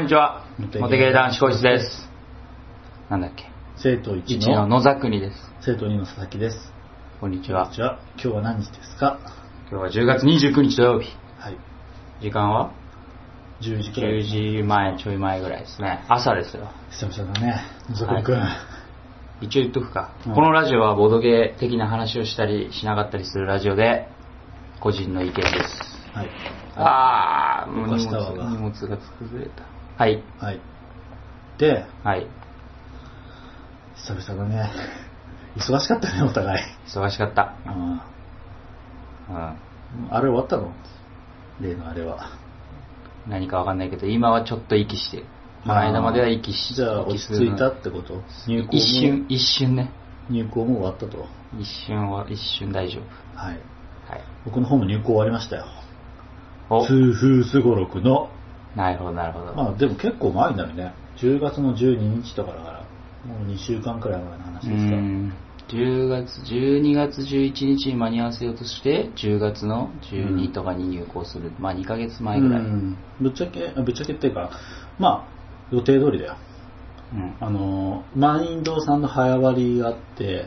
こんにちは。モテゲー男子個室です。なんだっけ？生徒1 ?1 のの野沢国です。生徒2の佐々木です。こんにちはこんに。ちは。今日は何日ですか？今日は10月29日土曜日。はい。時間は？10時くらい。10時前、ちょい前ぐらいですね。朝ですよ。久々だね。のぞくんくん。は一応言っとくか。うんこのラジオはボードゲー的な話をしたりしなかったりするラジオで、個人の意見です。はい。あー、もう荷物が崩れた。はい。はい。で、はい。久々だね。忙しかったね、お互い。忙しかった。うんうん。あれ終わったの？例のあれは。何かわかんないけど、今はちょっと息してる。この間までは息しじゃあ落ち着いたってこと？入校も？一瞬、一瞬ね。入校も終わったと？一瞬は、一瞬大丈はい。夫。はい。僕の方も入校終わりましたよ。お痛風すごろくのなるほど、なるほど。まあでも結構前になるね。10月の12日とかだから、もう2週間くらい前の話うですか。ん。10月、12月11日に間に合わせようとして、10月の12とかに入校する。まあ2ヶ月前ぐらい。ううん。んぶっちゃけ、あぶっちゃけっていうか、まあ予定通りだよ。あの、満員堂さんの早割りがあって、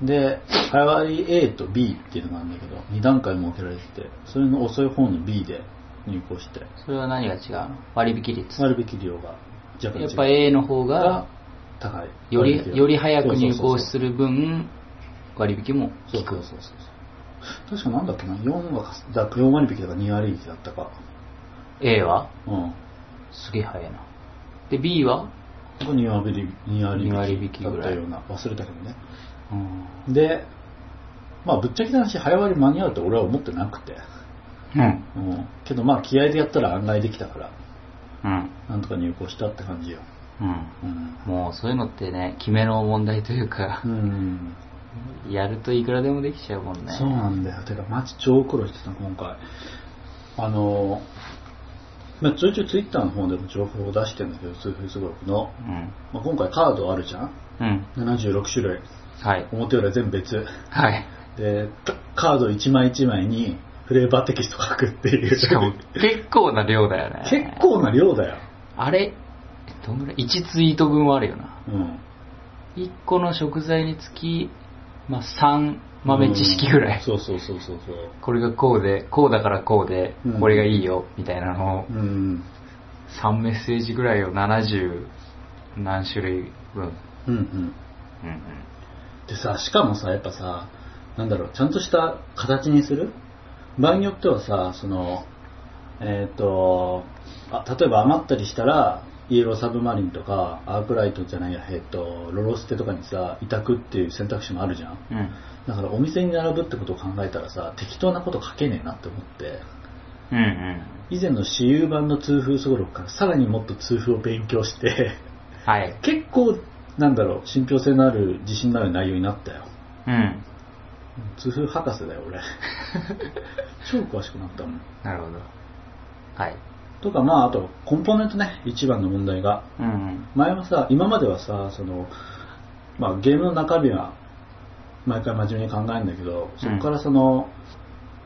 うん。で、早割り A と B っていうのがあるんだけど、2段階設けられてて、それの遅い方の B で入校して、それは何が違うの？割引率。割引量が若干違う。やっぱ A の方がが、高い。より、より早く入校るする分、割引もそう効く。そうそうそう。確かなんだっけな、4はだ4割引きだか2割引きだったか。A は？うん。すげえ早いな。で、B は？ここ2割引き2割二割引だったような、忘れたけどね。うん。で、まあぶっちゃけた話、早割り間に合うって俺は思ってなくて。うん。うん。けどまあ気合でやったら案外できたから、うん。なんとか入校したって感じよ。うん。うん。もうそういうのってね、決めの問題というかう、ん。やるといくらでもできちゃうもんね。そうなんだよ。てか、マジ超苦労してた、今回。あの、まあ、ちょいちょいツイッターの方でも情報を出してるんだけど、痛風すごろくの。うん。まあ、今回カードあるじゃん？うん。?76 種類。はい。表裏全部別。はい。で、カカード1枚1枚にフレーバーテキスト書くっていう。しかも結構な量だよね。結構な量だよ。あれ、どんぐらい ?1 ツイート分はあるよな。うん。1個の食材につき、まあ、3豆知識ぐらい。うんそうそうそうそうそう。これがこうで、こうだからこうでうん、これがいいよ、みたいなのを、うん。3メッセージぐらいを70何種類分。うんうん。うんでさ、しかもさ、やっぱさ、なんだろう、ちゃんとした形にする？場合によってはさ、その、えっ、とあ、例えば余ったりしたら、イエローサブマリンとか、アークライトじゃないや、えっ、と、ロロステとかにさ、委託っていう選択肢もあるじゃん。うん。うん。だからお店に並ぶってことを考えたらさ、適当なこと書けねえなって思って、うんうん。以前の私有版の痛風すごろくからさらにもっと痛風を勉強して、はい。結構、なんだろう、信憑性のある、自信のある内容になったよ。うん。痛風博士だよ、俺。超詳しくなったもん。なるほど。はい。とか、まあ、あと、コンポーネントね、一番の問題が。うんうん。前はさ、今まではさ、その、まあ、ゲームの中身は、毎回真面目に考えるんだけど、そこからその、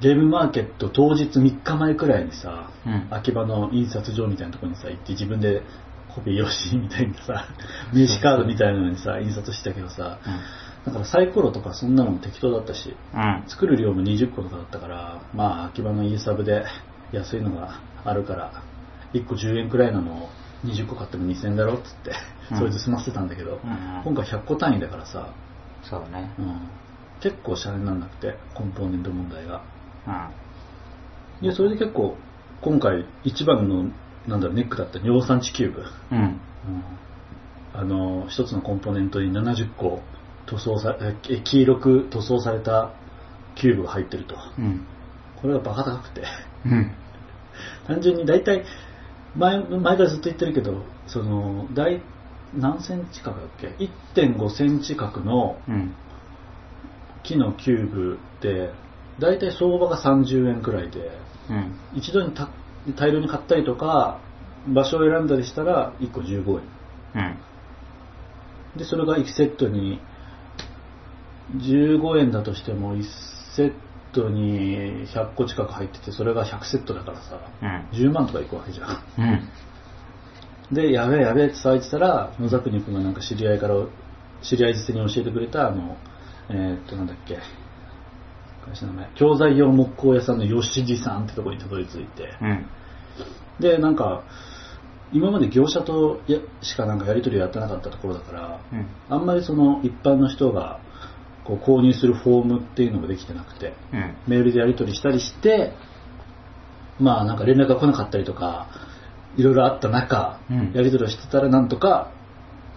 ゲームマーケット当日3日前くらいにさ、うん秋葉の印刷所みたいなところにさ、行って自分でコピー用紙みたいにさ、名刺カードみたいなのにさ、印刷してたけどさ、だからサイコロとかそんなのも適当だったし、うん。作る量も20個とかだったから、まあ、秋葉のイーサブで安いのがあるから、1個10円くらいなのを20個買っても2000円だろっつって、うんそれで済ませてたんだけど、うんうん今回100個単位だからさ、そうね。うん、結構シャレにならなくて、コンポーネント問題が。うん。で、それで結構、今回一番の、なんだろう、ネックだった尿酸値キューブ。うん。うんあの、一つのコンポーネントに70個塗装さええ黄色く塗装されたキューブが入ってると。うん。これがバカ高くて。うん。単純に大体、前、前からずっと言ってるけど、その、大、何センチ角だっけ ?1.5 センチ角のうん。木のキューブで、大体相場が30円くらいで、うん。一度にた大量に買ったりとか、場所を選んだりしたら1個15円。うん。で、それが1セットに、15円だとしても1セットに100個近く入ってて、それが100セットだからさ、うん。10万とかいくわけじゃん。うん。で、やべえやべえって騒いでたら、野沢国君がなんか知り合いから、知り合いづてに教えてくれた、あの、えーっと、なんだっけ、会社の名前、教材用木工屋さんの吉地さんってところにたどり着いて、うん。で、なんか、今まで業者とやしかなんかやり取りをやってなかったところだから、うん。あんまりその一般の人がこう購入するフォームっていうのができてなくて、うん。メールでやり取りしたりして、まあなんか連絡が来なかったりとか、いろいろあった中、うんやり取りをしてたらなんとか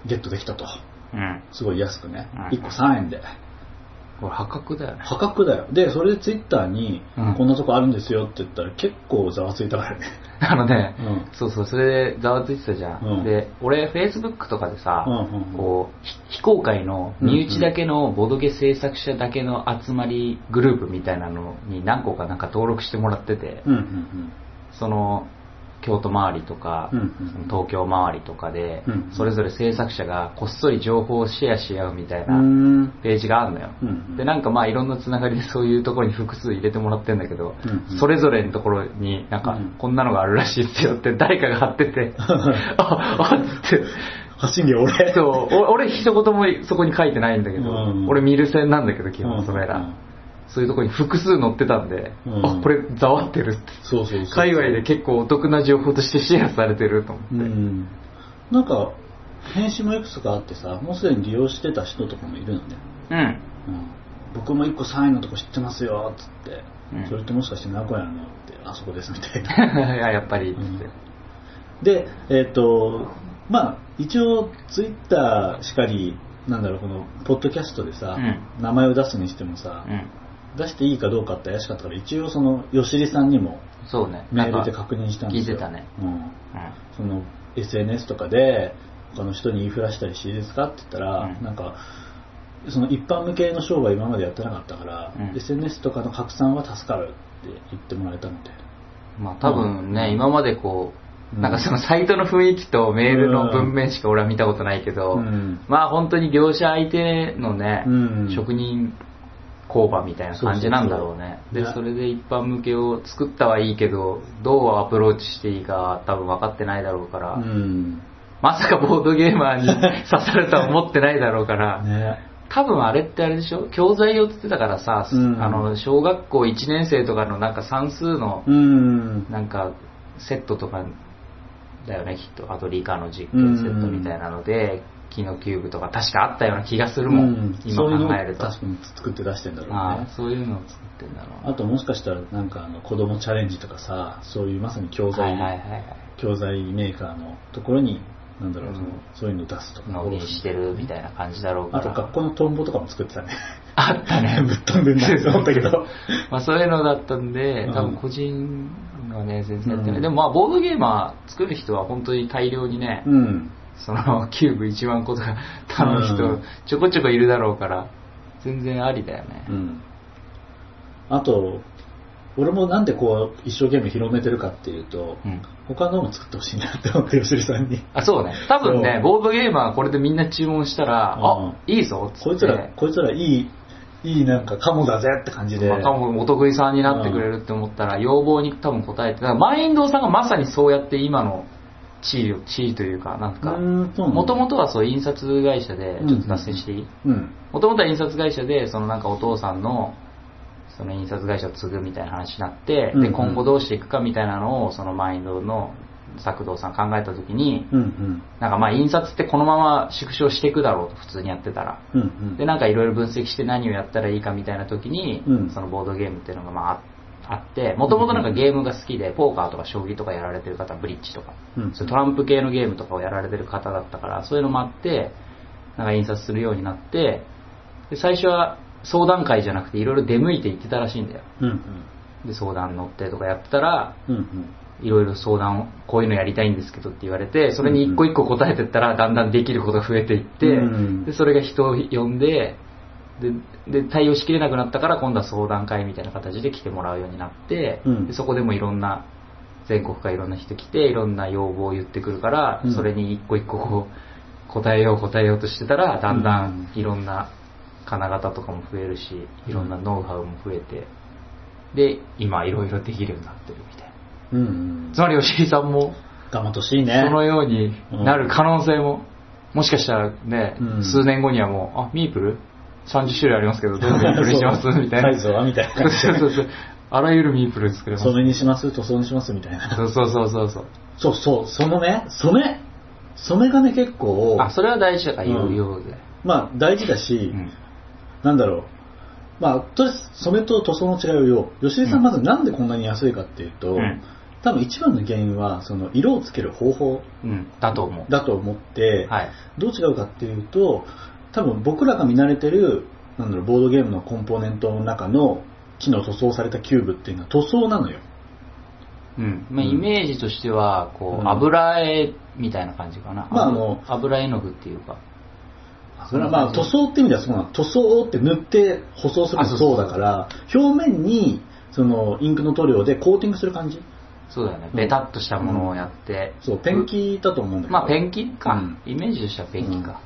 ゲットできたと。うん。すごい安くね。うん1個3円で。これ破格だよね。破格だよ。で、それでツイッターにうん、こんなとこあるんですよって言ったら結構ざわついたからね。あのね、うんそうそう、それでざわついてたじゃん。うんで、俺、Facebook とかでさ、うんうんうんこう、ひ非公開の身内だけのボドゲ制作者だけの集まりグループみたいなのに何個かなんか登録してもらってて、うんうんその、京都周りとか、うんうん東京周りとかで、うんそれぞれ制作者がこっそり情報をシェアし合うみたいうん。うな。ページがあるのよ。うんうんで、なんかまあいろんなつながりで そういうところに複数入れてもらってんだけど、うんうんそれぞれのところになんかうんこんなのがあるらしいっすよって誰かが貼ってて、あ、あって、発信源俺。そう、お俺一言もそこに書いてないんだけど、うん俺見る線なんだけど基うん本それら、うんそういうところに複数載ってたんで、うんあ、これざわってるって。そうそうそう。界隈で結構お得な情報としてシェアされてると思って。うん。なんか、返信もいくつかあってさ、もうすでに利用してた人とかもいるのね。うん。うん。僕も一個3位のとこ知ってますよ、つって。うんそれってもしかして名古屋のって、あそこですみたいな。いや、やっぱり、つうんって。で、えっ、と、まあ、一応、ツイッターしかり、なんだろう、この、ポッドキャストでさ、う名前を出すにしてもさ、うん。出していいかどうかって怪しかったから、一応その、吉利さんにもそうね。メールで確認したんですよ。聞いてたね。うん。うん。その SNS とかで他の人に言いふらしたりしていいですかって言ったら、うんなんかその一般向けの商売今までやってなかったから、うん SNS とかの拡散は助かるって言ってもらえたのでまあ多分ね、うん今までこう、うんなんかそのサイトの雰囲気とメールの文面しか俺は見たことないけど、うんまあ本当に業者相手のね、うん職人工場みたいな感じなんだろうね。で、それで一般向けを作ったはいいけど、どうアプローチしていいかは多分分かってないだろうから、うん。まさかボードゲーマーに 刺さるとは思ってないだろうから、ね。多分あれってあれでしょ？教材用って言ってたからさ、うん。あの、小学校1年生とかのなんか算数のうん。なんかセットとかだよねきっと。あと理科の実験セットみたいなので、木のキューブとか確かあったような気がするもん、うん今そういうのを考えると確かに作って出してんだろうねああそういうのを作ってんだろうあともしかしたらなんかあの子供チャレンジとかさそういうまさに教材、はいはいはいはい。教材メーカーのところになんだろう、うん。そのそういうの出すとか。納品してるみたいな感じだろうから。あと学校のトンボとかも作ってたね。あったね。ぶっ飛んでんなって思ったけど。まあそういうのだったんでうん。多分個人はね全然やってない、うん。でもまあボードゲーマー作る人は本当に大量にね、うんそのキューブ1万個とか頼むう人ん。ちょこちょこいるだろうから全然ありだよね、うん。あと俺もなんでこう一生懸命広めてるかっていうと、うん。他のも作ってほしいなって思って吉利さんに。あ、そうね。多分ね、ボードゲーマーこれでみんな注文したら、うん。あ、いいぞっつって。こいつらこいつらいいいいなんかカモだぜって感じで、まあ、かもお得意さんになってくれるって思ったら、要望に多分応えて、だからマインドーさんがまさにそうやって今の地位を、地位というか、なんか、もともとはそう印刷会社で、ちょっと脱線していい？うん。もともとは印刷会社で、そのなんかお父さんの、その印刷会社を継ぐみたいな話になって、で、今後どうしていくかみたいなのを、そのマインドの作動さん考えた時に、うんうん。なんかまあ印刷ってこのまま縮小していくだろうと普通にやってたら。うんうん。でなんかいろいろ分析して何をやったらいいかみたいな時に、うん。そのボードゲームっていうのがまあああって、もともとなんかゲームが好きで、ポーカーとか将棋とかやられてる方、ブリッジとか、うん。トランプ系のゲームとかをやられてる方だったから、そういうのもあって、なんか印刷するようになって、で最初は相談会じゃなくていろいろ出向いて行ってたらしいんだよ。うんで、相談乗ってとかやってたら、うんうん。いろいろ相談を、こういうのやりたいんですけどって言われて、それに一個一個答えてったら、だんだんできることが増えていって、うん。で、それが人を呼んで、で、で対応しきれなくなったから、今度は相談会みたいな形で来てもらうようになって、うん。でそこでもいろんな、全国からいろんな人来て、いろんな要望を言ってくるから、うん。それに一個一個こう、答えよう答えようとしてたら、だんだんいろんな金型とかも増えるし、いろんなノウハウも増えて、で、今いろいろできるようになってるみたいな。うんうん。つまり吉井さんも頑張ってほしいね。そのようになる可能性も、もしかしたらね、うん。数年後にはもう、あ、ミープル ?30 種類ありますけど、どのミープルにします？そうみたいな。サイズはみたいなそうそうそう。あらゆるミープル作れます。染めにします塗装にしますみたいな。そうそうそうそうそう。そうそう、そのね、染め？染めがね、結構、あ、それは大事だから言ううんようで。まあ大事だし、うんなんだろう。まあ、とりあえず染めと塗装の違いを言おう。吉井さんまずなんでこんなに安いかっていうと、うん多分一番の原因は、その色をつける方法うん、だと思う。だと思って、はい。どう違うかっていうと、多分僕らが見慣れてる、なんだろう、ボードゲームのコンポーネントの中の木の塗装されたキューブっていうのは塗装なのよ。うん。まあ、うんイメージとしては、こう、うん油絵みたいな感じかな。まああの油絵の具っていうか。それはまあ塗装って意味ではそうなの。塗装って塗って舗装するのあそうだから、表面にそのインクの塗料でコーティングする感じ。そうだよね。うんベタっとしたものをやって。そう、ペンキだと思うんだけど。まあ、ペンキか、うんイメージとしてはペンキか。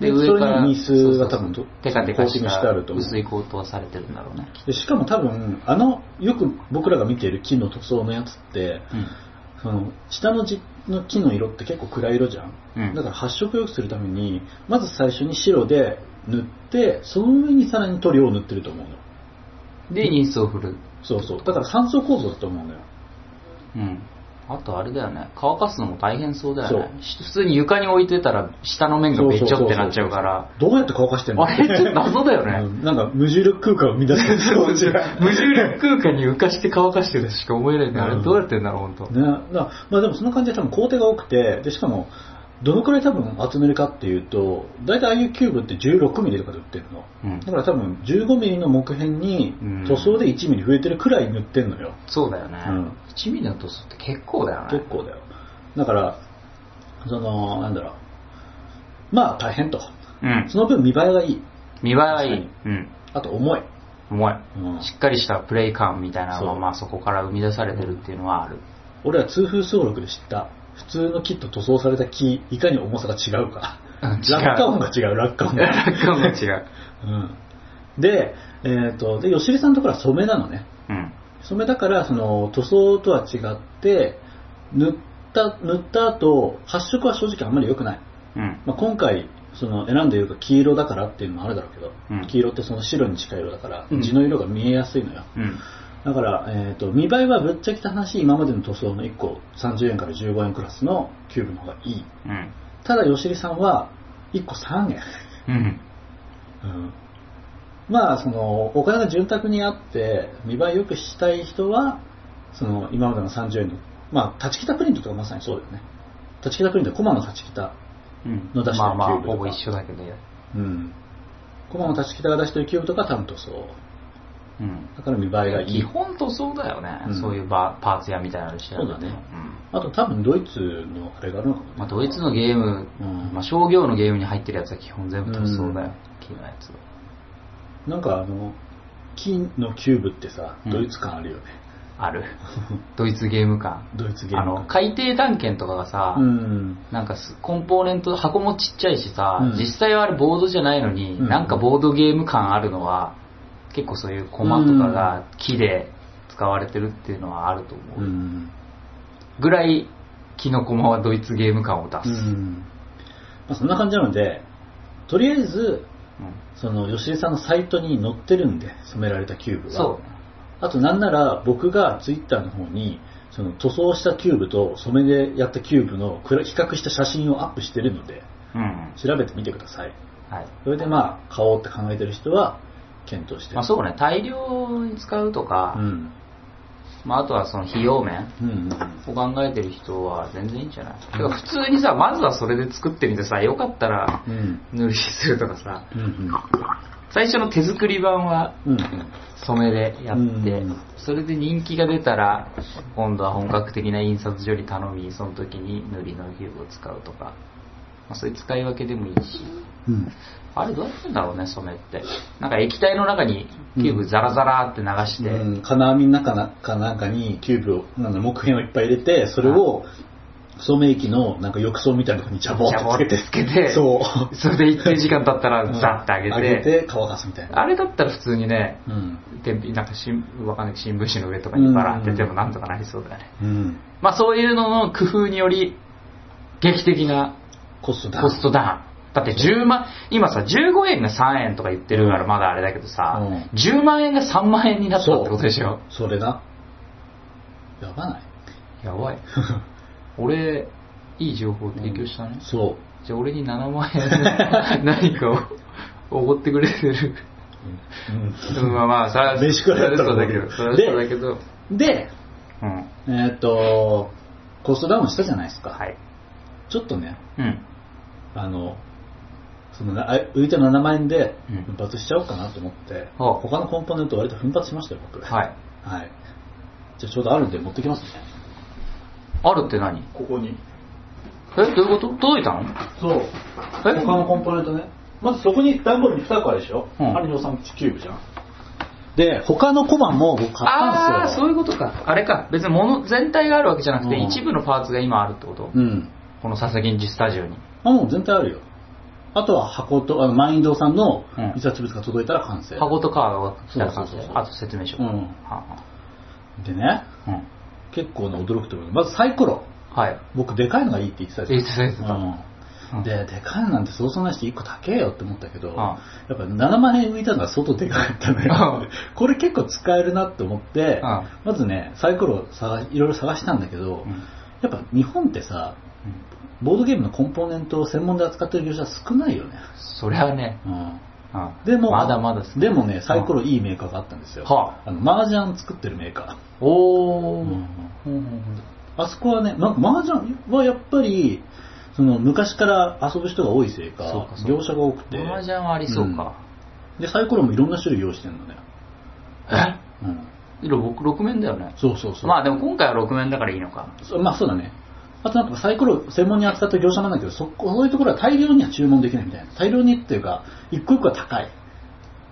でそれにニスが多分テカテカしコーティングしてあると思うた薄いコートはされてるんだろうね。でしかも多分、あの、よく僕らが見ている木の塗装のやつって、うん。その下のじの木の色って結構暗い色じゃん。うんだから発色良くするために、まず最初に白で塗って、その上にさらに塗料を塗ってると思うの。で、ニスを振る。そうそう。だから3層構造だと思うのよ。うん。あとあれだよね。乾かすのも大変そうだよね。普通に床に置いてたら、下の面がべっちょってなっちゃうから。どうやって乾かしてんの？あれって謎だようね。んなんか無重力空間を生み出してる無重力空間に浮かして乾かしてるとしか思えないんだよあうんれどうやってんだろう、本当。ね、まあでもその感じで多分工程が多くて、で、しかも、どのくらい多分集めるかっていうと、大体ああいうキューブって16ミリとかで売ってるの。うんだから多分15ミリの木片にうん塗装で1ミリ増えてるくらい塗ってんのよ。そうだよね。うん1ミリの塗装って結構だよね。結構だよ。だから、その、なんだろう。まあ大変と。うん。その分見栄えがいい。見栄えはいい。うん。あと重い。重い。うんしっかりしたプレイ感みたいなのが、まあそこから生み出されてるっていうのはある。俺は痛風走録で知った。普通の木と塗装された木、いかに重さが違うか。うん違う落下音が違う、落下音が。落下音が違う。うん。で、えっ、と、で、吉利さんのところは染めなのね。うん。染めだから、その、塗装とは違って、塗った、塗った後、発色は正直あんまり良くない。うん。まあ、今回、その、選んでいるか黄色だからっていうのもあるだろうけど、うん黄色ってその白に近い色だから、うん地の色が見えやすいのよ。うん。だから、えっ、と、見栄えはぶっちゃけた話、今までの塗装の1個30円から15円クラスのキューブの方がいい。うん。ただ、吉利さんは1個3円。うん。うんまあ、その、お金が潤沢にあって、見栄え良くしたい人は、その、今までの30円の、まあ、立ちきたプリントとかまさにそうだよね。立ちきたプリント、コマの立ちきた。うん。の出してるまあまあ、キューブとかほぼ一緒だけど。うん。コマの立ちきたが出してるキューブとか担当そう。うん。だから見栄えがいい。基本塗装だよね。うんそういうバパーツ屋みたいなのしてそうだねん。あと多分ドイツのあれがあるのかもね。まあ、ドイツのゲーム、うんまあ、商業のゲームに入ってるやつは基本全部塗装だよ。木のやつは。なんかあの、金のキューブってさ、うんドイツ感あるよね。ある。ドイツゲーム感。ドイツゲーム感。あの、海底探検とかがさ、うん。なんかすコンポーネント、箱もちっちゃいしさ、うん実際はあれボードじゃないのに、うんなんかボードゲーム感あるのは、結構そういうコマとかが木で使われてるっていうのはあると思う。うん。ぐらい、木のコマはドイツゲーム感を出す。うん。まあ、そんな感じなので、とりあえず、その吉井さんのサイトに載ってるんで、染められたキューブは。そあとなんなら僕がツイッターの方に、その塗装したキューブと染めでやったキューブの比較した写真をアップしてるので、う。うん。調べてみてください。はい。それでまあ、買おうって考えてる人は、検討して。まあそうね、大量に使うとか、うん。まああとはその費用面うんうん。を考えてる人は全然いいんじゃない、てか普通にさ、まずはそれで作ってみてさ、よかったらうん。塗りするとかさ、うんうん。最初の手作り版はうん染めでやって、うんそれで人気が出たら、今度は本格的な印刷所に頼み、その時に塗りのキューブを使うとか、まあ、そういう使い分けでもいいし、うん。あれどうやってんだろうね、染めって。なんか液体の中にキューブザラザラって流して、うん、金網の中なかなんかにキューブを、なんだ木片をいっぱい入れて、それを聡明機のなんか浴槽みたいなとこにジャボジャボってつけて、そう。それで一定時間経ったらザッて上げて、上げて乾かすみたいな。あれだったら普通にね、うん。天日なんか新わかんない新聞紙の上とかにバラっててもなんとかなりそうだよね。うん。まあそういうのの工夫により、劇的なコストダウン。コストダウン。だって10万、今さ、15円が3円とか言ってるからまだあれだけどさ、うん10万円が3万円になったってことでしょ？それな。やばないやばい。俺、いい情報提供したね。そじゃあ俺に7万円で 何かをおごってくれてる。う。うん、まあまあ、それは、飯食らったらだけど、それはそうだけど、うん。で、うん。えーっと、コストダウンしたじゃないですか。はい。ちょっとね、うん。あの、そのなあ浮いた7万円でうん奮発しちゃおうかなと思って、はあ他のコンポーネント割と奮発しましたよ、僕。はい。はい。じゃあちょうどあるんで持ってきますね。あるって何？ここに。え、どういうこと？届いたの？そう。え？他のコンポーネントね。まずそこに段ボールに2個あるでしょ？うんあれ量産キューブじゃん。で、他のコマも僕買ったああー、んですよ。そういうことか。あれか。別に物全体があるわけじゃなくて、うん一部のパーツが今あるってこと？うん。この佐々木スタジオに。あ、もう全体あるよ。あとは箱と、あの、マインドさんのうん印刷物が届いたら完成。箱とカードが来たら完成そうそうそうそうあと説明書。うんはでね、あうん結構ね、驚くと思う。まずサイコロ。はい。僕、でかいのがいいって言ってたじゃん。言ってた言ってたうんうんで、でかいのなんてそうそうないし、1個高えよって思ったけど、あやっぱ7万円浮いたのが相当でかかったのようん。これ結構使えるなって思ってうん、まずね、サイコロをいろいろ探したんだけど、うんやっぱ日本ってさ、ボードゲームのコンポーネントを専門で扱ってる業者少ないよね。それはね、うんうんでも、まだまだですでもね、サイコロいいメーカーがあったんですよ。はあの、麻雀作ってるメーカおー。ー。うんうんうんあそこはね、なんか麻雀はやっぱり、その昔から遊ぶ人が多いせいか、か業者が多くて。麻雀はありそうか。で、サイコロもいろんな種類用意してるのね。え？うん。色6面だよね。そうそうそう。まあでも今回は6面だからいいのか。そまあそうだね。あとなんかサイコロ専門に扱った業者なんだけど、そこそういうところは大量には注文できないみたいな。大量にっていうか、一個一個は高い。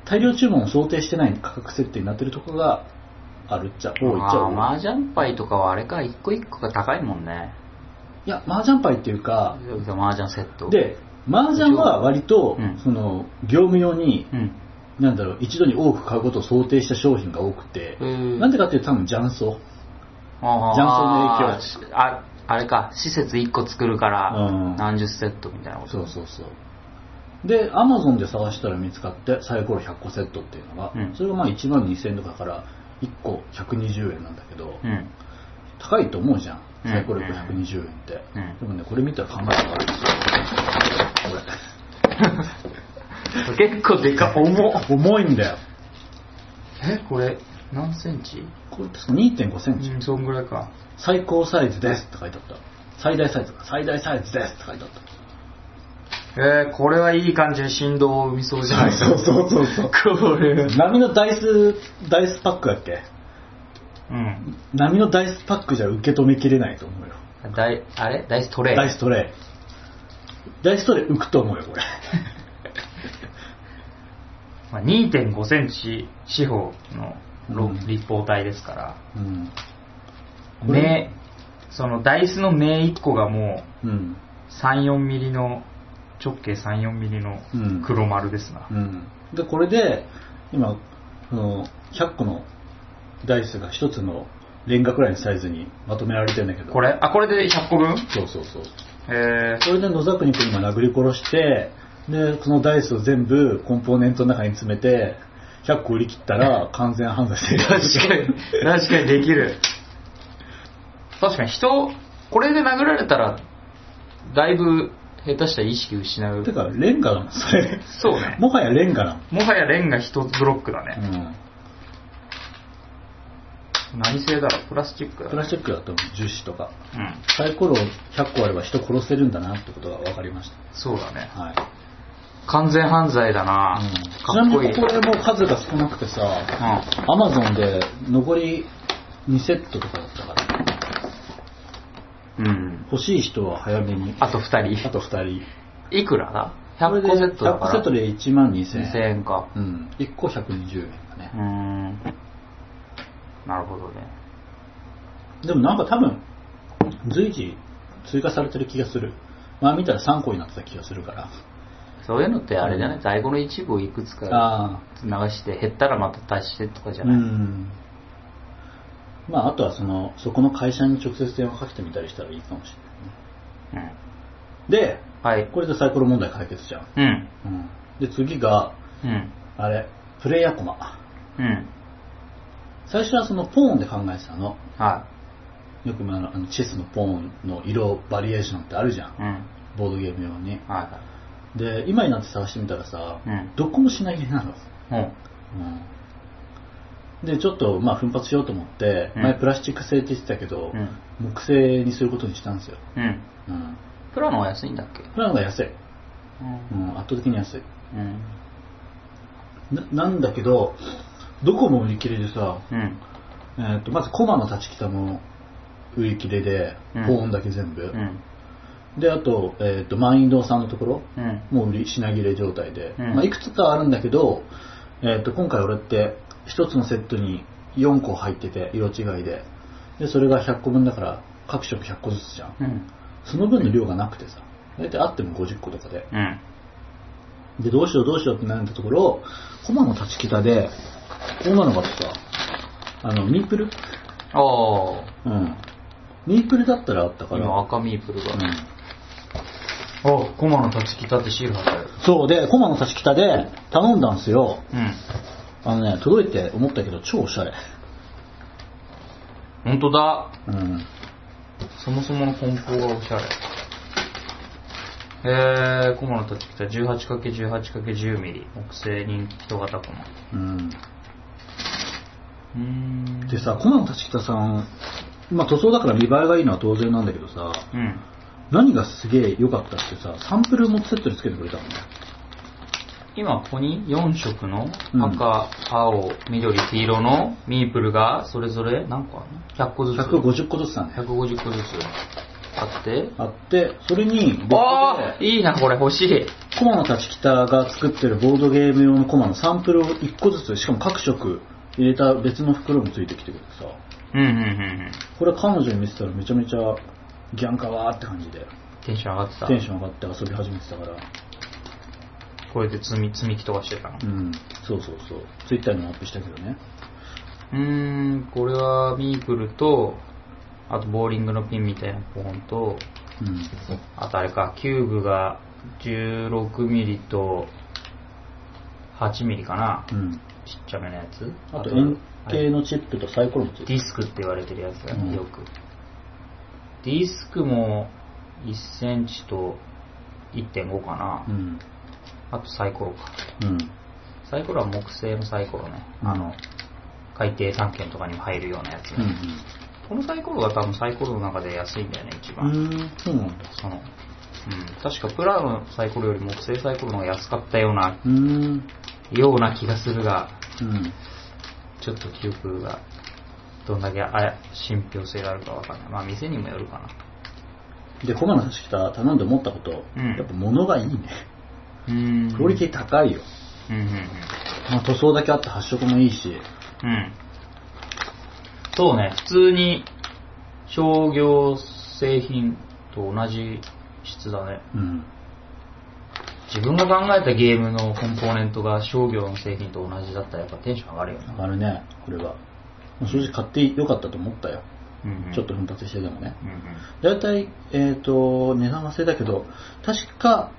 大量注文を想定してない価格設定になってるところがあるっちゃ、多いっちゃ多い。麻雀牌とかはあれか、一個一個が高いもんね。いや、麻雀牌っていうか、麻雀セット。、で、麻雀は割と、うんその、業務用に、うん。なんだろう、一度に多く買うことを想定した商品が多くて、なんでかっていうと多分雀荘。雀荘の影響あ、あれか、施設1個作るからうん何十セットみたいなこと。そうそうそう。で、アマゾンで探したら見つかって、サイコロ100個セットっていうのが、うんそれがまあ1万2000円とかから、1個120円なんだけど、うん。高いと思うじゃん。うんサイコロ1個120円って。うんでもね、これ見たら考えたことあるんですよ。結構でか、重。重いんだよ。え、これ、何センチ？これ確か2.5センチ。うん、そんぐらいか。最高サイズですって書いてあった。最大サイズか。最大サイズですって書いてあった。えー、これはいい感じに振動を生みそうじゃないですか。そうそうそう。これ。波のダイス、ダイスパックだっけ？うん。波のダイスパックじゃ受け止めきれないと思うよ。ダイ、あれ？ダイストレイ。ダイストレイ。ダイストレイ浮くと思うよ、これ。まあ、2.5センチ四方の立方体ですから、うん。目、そのダイスの目1個がもうん。う3、4ミリの、直径3、4ミリのうん黒丸ですな。うん。で、これで、今、あの、100個のダイスが一つのレンガくらいのサイズにまとめられてるんだけど。これ？あ、これで100個分そうそうそう。えそれで野沢国君今殴り殺して、で、そのダイスを全部コンポーネントの中に詰めて、100個売り切ったら完全犯罪してる。確かに、確かにできる。確かに人、これで殴られたら、だいぶ下手したら意識失うて。か、レンガだもん、それ。そうね。もはやレンガだもはやレンガ一ブロックだね。うん。何製だろう？プラスチックだプラスチックだと樹脂とか。うん。サイコロ100個あれば人殺せるんだなってことが分かりましそうだね。た。はい。完全犯罪だな、うんち。なみにこれも数が少なくてさ、アマゾンで残り2セットとかだったから、うん。うん。欲しい人は早めに。あと二あ人。と2人。いくらだ？これ ?100 で個セットだ100から。個セットで1万2000 2000円。円か。うん。1個120円だねうー。ん。なるほどね。でもなんか多分、随時追加されてる気がする。まあ見たら3個になってた気がするから。そういうのってあれじゃない？在庫の一部をいくつかあ流して、減ったらまた足してとかじあ。ゃない？うん。まああとはその、そこの会社に直接電話かけてみたりしたらいいかもしれないね。で、はい。これでサイコロ問題解決じゃん。うん。うん。で、次が、うん。あれ、プレイヤーコマ。うん。最初はそのポーンで考えてたの。はよくまああのチェスのポーンの色、バリエーションってあるじゃんい。。うん。ボードゲーム用に。はで、今になって探してみたらさ、うんどこも品切れなの。いはい。うん。で、ちょっとまあ奮発しようと思って、うん前プラスチック製って言ってたけど、うん木製にすることにしたんですよ。プラのは安いんだっけ？これの方が安い。う。うんん、圧倒的に安い。うん。ななんだけど、どこも売り切れでさ、うん。えー、とまずコマの立ち北も売り切れで、うんポーンだけ全部。うん。で、あと、えー、と満員堂さんのところ、うん。もう売り品切れ状態で、うんまあ、いくつかあるんだけど、えー、と今回俺って1つのセットに4個入ってて色違いででそれが100個分だから各色100個ずつじゃんうん。その分の量がなくてさ大体あっても50個とかでうん。でどうしようどうしようって悩んだところコマの立ち北でこんなのがさあのミープル？おー。うんミープルだったらあったから今赤ミープルが。うんおコマの立ち来たってシール貼ってある。そうでコマの立ち北で頼んだんですようん。あのね届いて思ったけど超おしゃれ本当だ。うんそもそもの梱包がおしゃれ。えー、コマの立ち来た 18×18×10 ミリ木製人気型コマ。うんうーん。でさ、コナン立北さん、まあ塗装だから見栄えがいいのは当然なんだけどさ、うん。何がすげえ良かったってさ、サンプルもセットにつけてくれたのね。今ここに4色のうん赤、青、緑、黄色のミープルがそれぞれ何個あるの ?100 個ずつ。150個ずつだね。150個ずつあって。あって、それに、別ああでいいな、これ欲しい。コマの立北が作ってるボードゲーム用のコマのサンプルを1個ずつ、しかも各色入れた別の袋もついてきてくれてさ、うんうんうんうん。これ彼女に見せたらめちゃめちゃギャンカワーって感じで、テンション上がってた？テンション上がって遊び始めてたから、これで積み、積み木とかしてたの？うん、そうそうそう。ツイッターにもアップしたけどね。うーん、これはミープルと、あとボーリングのピンみたいなポーンと、うん。あとあれか、キューブが16ミリと8ミリかな？うん。ちっちゃめのやつ？あと円形のチップとサイコロもついてる。ディスクって言われてるやつだうんね、よく。ディスクも1センチと1.5かな。うん。あとサイコロか。うん。サイコロは木製のサイコロね。うんあの、海底探検とかにも入るようなやつね。うん。このサイコロが多分サイコロの中で安いんだよね、一う番。ん。そうなんだ。その、うん。確かプラのサイコロより木製サイコロの方が安かったような、うん。ような気がするが、うん。ちょっと記憶が、どんだけあ信憑性があるかわかんない。まあ店にもよるかな。で、コマのした頼んで思ったこと、うんやっぱ物がいいね。うーん。クオリティ高いよ。うんうんまあ塗装だけあって発色もいいし。うん。うん。そうね、普通に商業製品と同じ質だね。うん。自分が考えたゲームのコンポーネントが商業の製品と同じだったらやっぱテンション上がるよね。上がるね、これは。まあ正直買ってよかったと思ったよ。うんうんちょっと奮発してでもね。うんうんだいたい、えっ、と、値段忘れたけど、確か、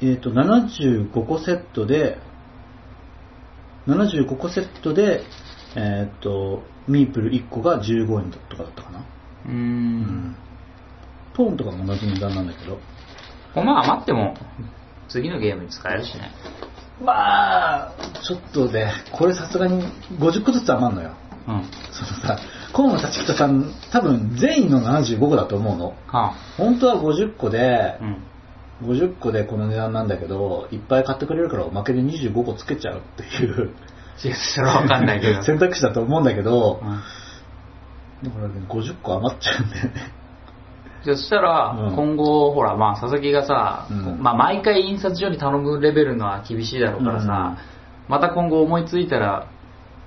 えっ、と、75個セットで、75個セットで、えっ、と、ミープル1個が15円とかだったかな。うー。うんポーンとかも同じ値段なんだけど。まあ余っても次のゲームに使えるしね。まあ、ちょっとね、これさすがに50個ずつ余るのよ。うん。そのさ、河野立北さん、多分全員の75個だと思うの。は本当は50個であ。、うん。50個でこの値段なんだけど、いっぱい買ってくれるからおまけで25個つけちゃうっていういやそれはわかんないけど。選択肢だと思うんだけどう、んだからね、50個余っちゃうんだよね。そしたら、うん今後、ほら、まあ、佐々木がさ、うんまあ、毎回印刷所に頼むレベルのは厳しいだろうからさ、また今後思いついたら、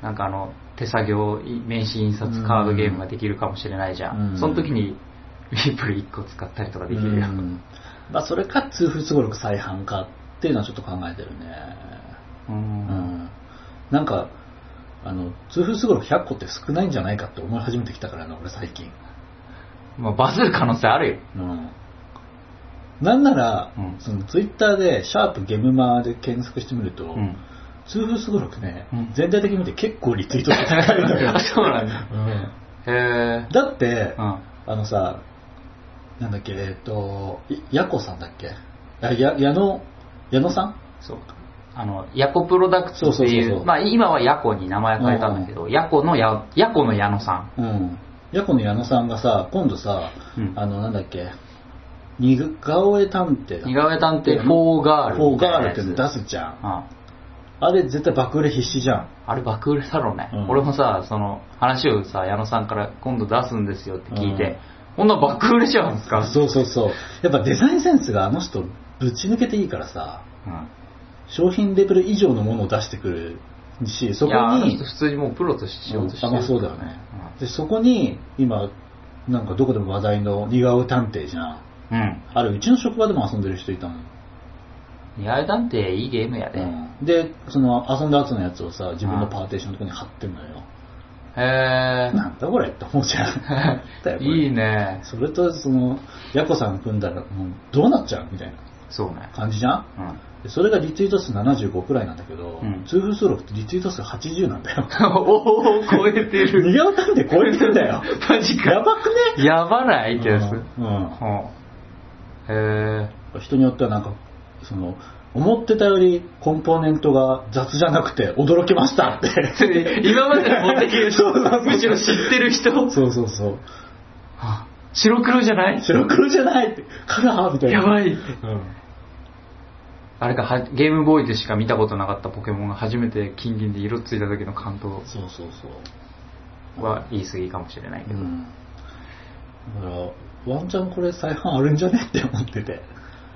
なんかあの、手作業名刺印刷カードゲームができるかもしれないじゃん。うんその時に、ミープル1個使ったりとかできるよ。うんまあ、それか痛風すごろく再販かっていうのはちょっと考えてるね。う。うんん。なんか、あの、痛風すごろく100個って少ないんじゃないかって思い始めてきたからな、俺最近。まあ、バズる可能性あるよ。うん。なんなら、うんそのツイッターで、シャープゲムマーで検索してみると、うん。痛風すごろくね、うん全体的に見て結構リツイートして高いのよ あ。そうなんだ。うんへえ。だって、うん。あのさ、なんだっけ、えっと、いヤコさんだっけ？あ、や、矢野、矢野さん？そう。あの、ヤコプロダクツってそうそうそうそうまあ今はヤコに名前変えたんだけど、ヤコのや、ヤコの矢野さん。うん。ヤコの矢野さんがさ、今度さ、うんあの、なんだっけ、似顔絵探偵だ似顔絵探偵フォーガールフォー。ガールっての出すじゃん。ああれ絶対爆売れ必死じゃん。あれ爆売れだろうね、うん俺もさ、その話をさ、矢野さんから今度出すんですよって聞いて、こんな爆売れじゃんですか？そうそうそう。やっぱデザインセンスがあの人ぶち抜けていいからさ、うん。商品レベル以上のものを出してくるし、そこいや、あのに人、普通にもうプロとして仕事してる。あまあそうだよね。で、そこに、今、なんかどこでも話題の似顔絵探偵じゃん。うん。あれ、うちの職場でも遊んでる人いたもん。似顔絵探偵いいゲームやで。うんで、その遊んだ後のやつをさ、自分のパーテーションのとこに貼ってんのよ。へなんだこれって思うじゃん。いいね。それと、その、ヤコさん組んだら、もうどうなっちゃうみたいなそうね。感じじゃん？うん。でそれがリツイート数75くらいなんだけど、うん痛風登録ってリツイート数80なんだよ。おお超えてる。似顔絵探偵超えてんだよ。マジか。やばくね？やばないってやつ。うんうんへえ。人によってはなんか、その、思ってたよりコンポーネントが雑じゃなくて驚きましたって。今まで持ってきてる人むしろ知ってる人そうそうそう。あ白黒じゃない？白黒じゃないって、カラーみたいな。やばいうん。あれかはゲームボーイでしか見たことなかったポケモンが初めて金銀で色ついた時の感動そうそうそう。は言い過ぎかもしれないけど、うん。だから、ワンチャンこれ再販あるんじゃねって思ってて。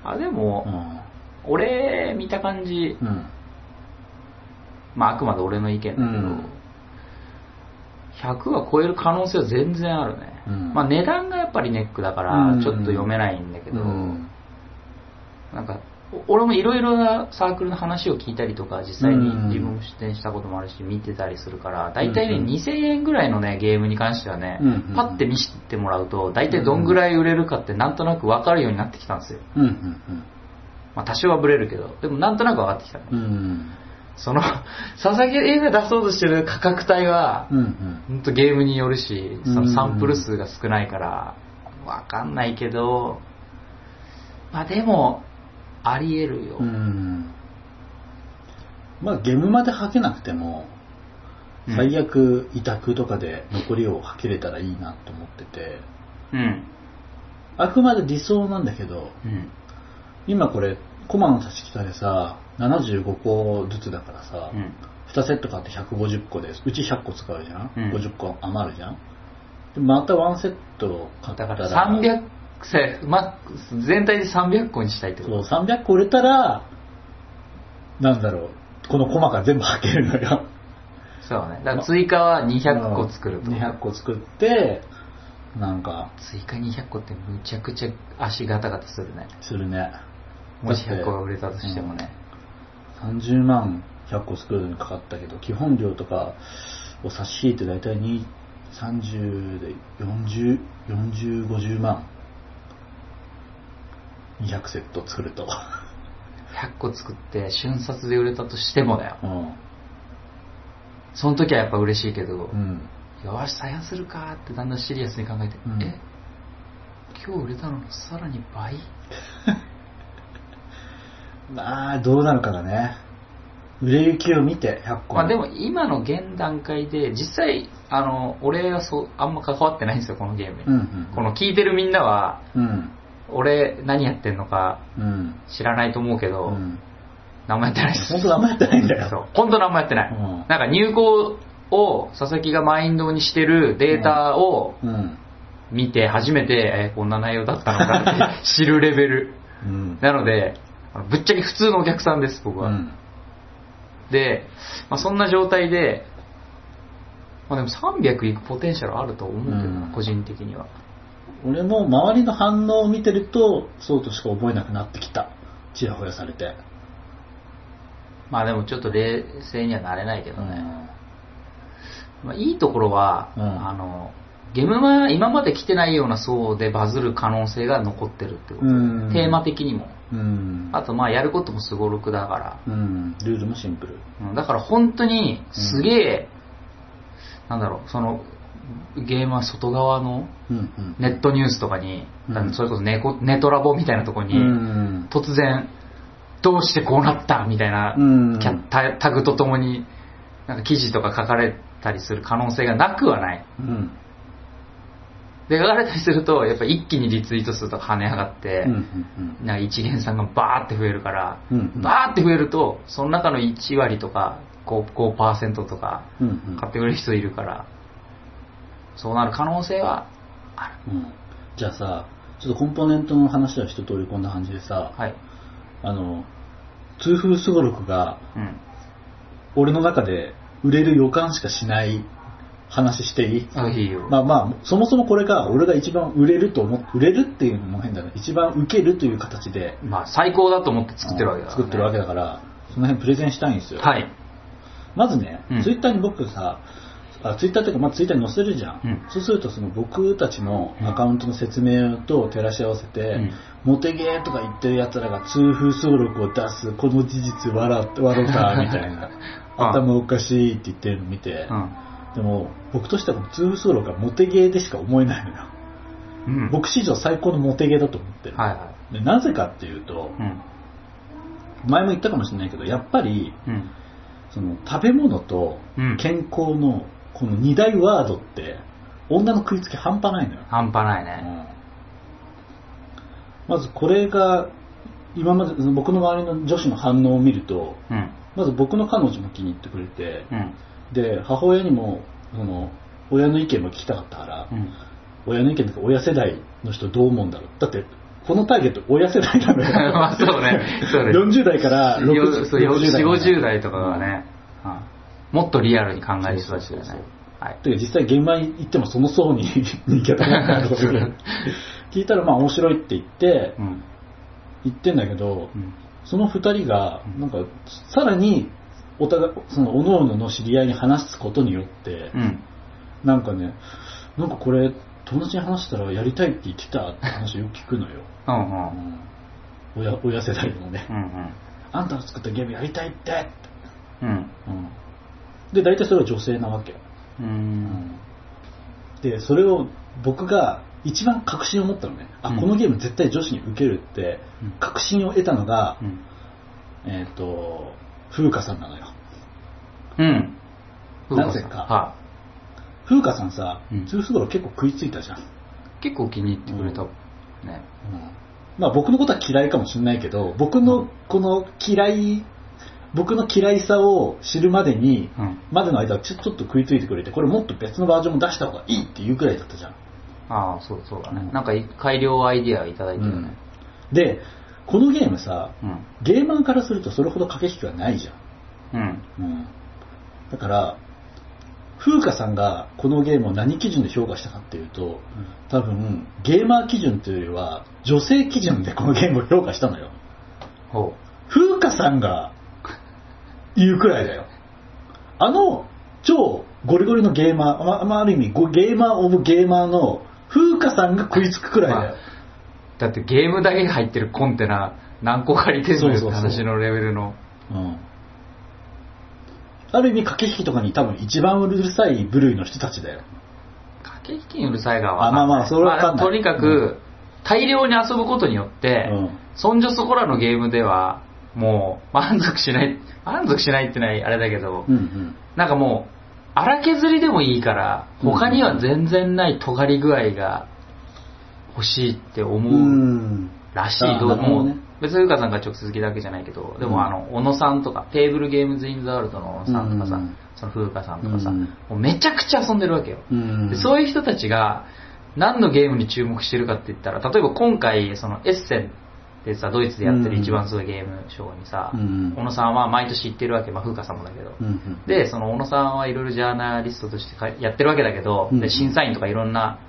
あでうも、ん。俺見た感じうん。まああくまで俺の意見だけど、うん。100は超える可能性は全然あるね、うん。まあ値段がやっぱりネックだかうん。らちょっと読めないんだけど、うん。なんかお俺もいろいろなサークルの話を聞いたりとか実際に自分も出展したこともあるし見てたりするから大体ねうん2000円ぐらいのねゲームに関してはねうんパッて見せてもらうと大体どんぐらい売れるかってなんとなく分かるようになってきたんですよ。うん。うん。まあ多少はブレるけどでもなんとなく分かってきたねうん。うん。その佐々木映画出そうとしてる価格帯はうん。うん。本当ゲームによるしそうんのサンプル数が少ないから分かんないけどまあでもあり得るよ、うん。まあ、ゲームまで吐けなくても、うん最悪委託とかで残りを吐けれたらいいなと思ってて、うんあくまで理想なんだけど、うん今これ、コマの立ち北でさ、75個ずつだからさ、うん2セット買って150個です。うち100個使うじゃん、うん ?50 個余るじゃん？でまたワンセット買ったら、だから300せま全体で300個にしたいってこそう、300個売れたら、なんだろう、このコマが全部履けるのよ。とそうだねだから追加は200個作ると、200個作って、なんか、追加200個ってむちゃくちゃ足ガタガタするねするね。もしだって100個が売れたとしてもね、30万100個作るのにかかったけど、基本料とかを差し引いて大体2、30で40、40、50万。200セット作ると。100個作って瞬殺で売れたとしてもだようん。その時はやっぱ嬉しいけど、うん。よし再販するかってだんだんシリアスに考えて、うんえ？今日売れたののさらに倍？まあ、どうなるかだね。売れ行きを見て、100個。まあでも今の現段階で実際あの俺はそうあんま関わってないんですよこのゲームに、うんうん。この聞いてるみんなはうん。俺何やってんのかうん。知らないと思うけど、うん。何もやってないです本当何もやってないんだよ。そう本当何もやってない、うんなんか入稿を佐々木がマインドにしてるデータをうん。見て初めて、えーこんな内容だったのかって知るレベルうん。なのでぶっちゃけ普通のお客さんです僕は、うん。で、まあ、そんな状態で、まあ、でも300いくポテンシャルあると思うけどな、うん個人的には俺も周りの反応を見てると、そうとしか思えなくなってきた。ちやほやされて。まあでもちょっと冷静にはなれないけどね。まあ、いいところは、うんあの、ゲームは今まで来てないような層でバズる可能性が残ってるってこと。うんテーマ的にも。うん。あとまあやることもすごろくだから。うん。ルールもシンプル。うんだから本当にすげえ、なんだろう、その、ゲームは外側のうんうん。ネットニュースとかに、うんそれこそネコネトラボみたいなところに、うん。突然、どうしてこうなったみたいな、タタグとともに、なんか記事とか書かれたりする可能性がなくはない。うん。で、書かれたりすると、やっぱ一気にリツイート数とか跳ね上がって、うんうんなんか一元さんがバーって増えるから、うんうんバーって増えると、その中の1割とか 5%, 5とかうんうん買ってくれる人いるから、そうなる可能性はある。うんじゃあさ、ちょっとコンポーネントの話は一通りこんな感じでさ、はい。あの、痛風すごろくがうん。俺の中で売れる予感しかしない話していい？あ、いいよ。まあまあ、そもそもこれが俺が一番売れると思っ売れるっていうのも変だね。一番受けるという形でまあ、最高だと思って作ってるわけだから、ね。作ってるわけだから、その辺プレゼンしたいんですよ。はい。まずね、うんツイッターに僕さ、あツイッターっていうか、まあ、ツイッターに載せるじゃん。うんそうすると、その僕たちのアカウントの説明と照らし合わせて、うんモテゲーとか言ってる奴らが痛風すごろくを出す、この事実笑って笑った、みたいな。あ 頭おかしいって言ってるの見て、うん。でも、僕としては痛風すごろくはモテゲーでしか思えないのよ。うん。僕史上最高のモテゲーだと思ってる。はいはでなぜかっていうとい。、うん。前も言ったかもしれないけど、やっぱり、うん。その食べ物とうん健康のこの二大ワードって女の食いつき半端ないのよ、半端ないね。まずこれが今まで僕の周りの女子の反応を見るとうん。まず僕の彼女も気に入ってくれてうん。で母親にもその親の意見も聞きたかったから、うん。親の意見とか親世代の人どう思うんだろうだってこのターゲット親世代なのよ まあそうねそうね40代からよ60そうよ60 4、まで50代とかがね、うんもっとリアルに考える人たちだよねそうそう。はい。実際現場に行ってもその層に人気が高とか 聞いたらまあ面白いって言ってうん。言ってんだけど、うん。その二人がなんかさらにお互いその各々の知り合いに話すことによって、うん。なんかねなんかこれ友達に話したらやりたいって言ってたって話をよく聞くのよ、うん。うん。うん親親世代のね、うん。あんたの作ったゲームやりたいってって、うん。うんで大体それは女性なわけようん。でそれを僕が一番確信を持ったのねあ、うんこのゲーム絶対女子に受けるってうん確信を得たのが、うん。えっ、と風花さんなのようん。なぜかは風花さんさ、うんツースゴロ結構食いついたじゃん、い。結構気に入ってくれた。ね。まあ僕のことは嫌いかもしれないけど僕のこの嫌い僕の嫌いさを知るまでに、うん。までの間はちょちょっと食いついてくれてこれもっと別のバージョンも出した方がいいっていうくらいだったじゃんああ、そうそうだね。うんなんか改良アイディアいただいてるね。でこのゲームさうん。ゲーマーからするとそれほど駆け引きはないじゃんうん。うんだから、風花さんがこのゲームを何基準で評価したかっていうと、多分、ゲーマー基準というよりは、女性基準でこのゲームを評価したのよ。ほ風花さんが言うくらいだよ。あの、超ゴリゴリのゲーマー、ままあ、ある意味、ゴゲーマーオブゲーマーの風花さんが食いつくくらいだよ。う。だってゲームだけが入ってるコンテナ何個借りてるのよってそうそうそう話のレベルの。うんある意味、駆け引きとかに多分一番うるさい部類の人たちだよ。駆け引きにうるさいがわかんないあまあまあそれはわかんないとにかく、大量に遊ぶことによって、うんそんじょそこらのゲームでは、もう満足しない、満足しないってないあれだけど、うんうん。なんかもう、荒削りでもいいから、他には全然ない尖り具合が欲しいって思う。うんらしい。あどうもね別にうかさんが直接好きだけじゃないけど、でうん。もあの、小野さんとか、テーブルゲームズインザワールドの小野さんとかさ、うん。その風花さんとかさ、うん。もうめちゃくちゃ遊んでるわけよ。うん。でそういう人たちが何のゲームに注目してるかって言ったら、例えば今回、そのエッセンってさ、ドイツでやってる一番すごいゲームショーにさ、うん。小野さんは毎年行ってるわけ、まあ風花さんもだけど。うんうん。で、その小野さんはいろいろジャーナリストとしてかやってるわけだけど、うん。で審査員とかいろんな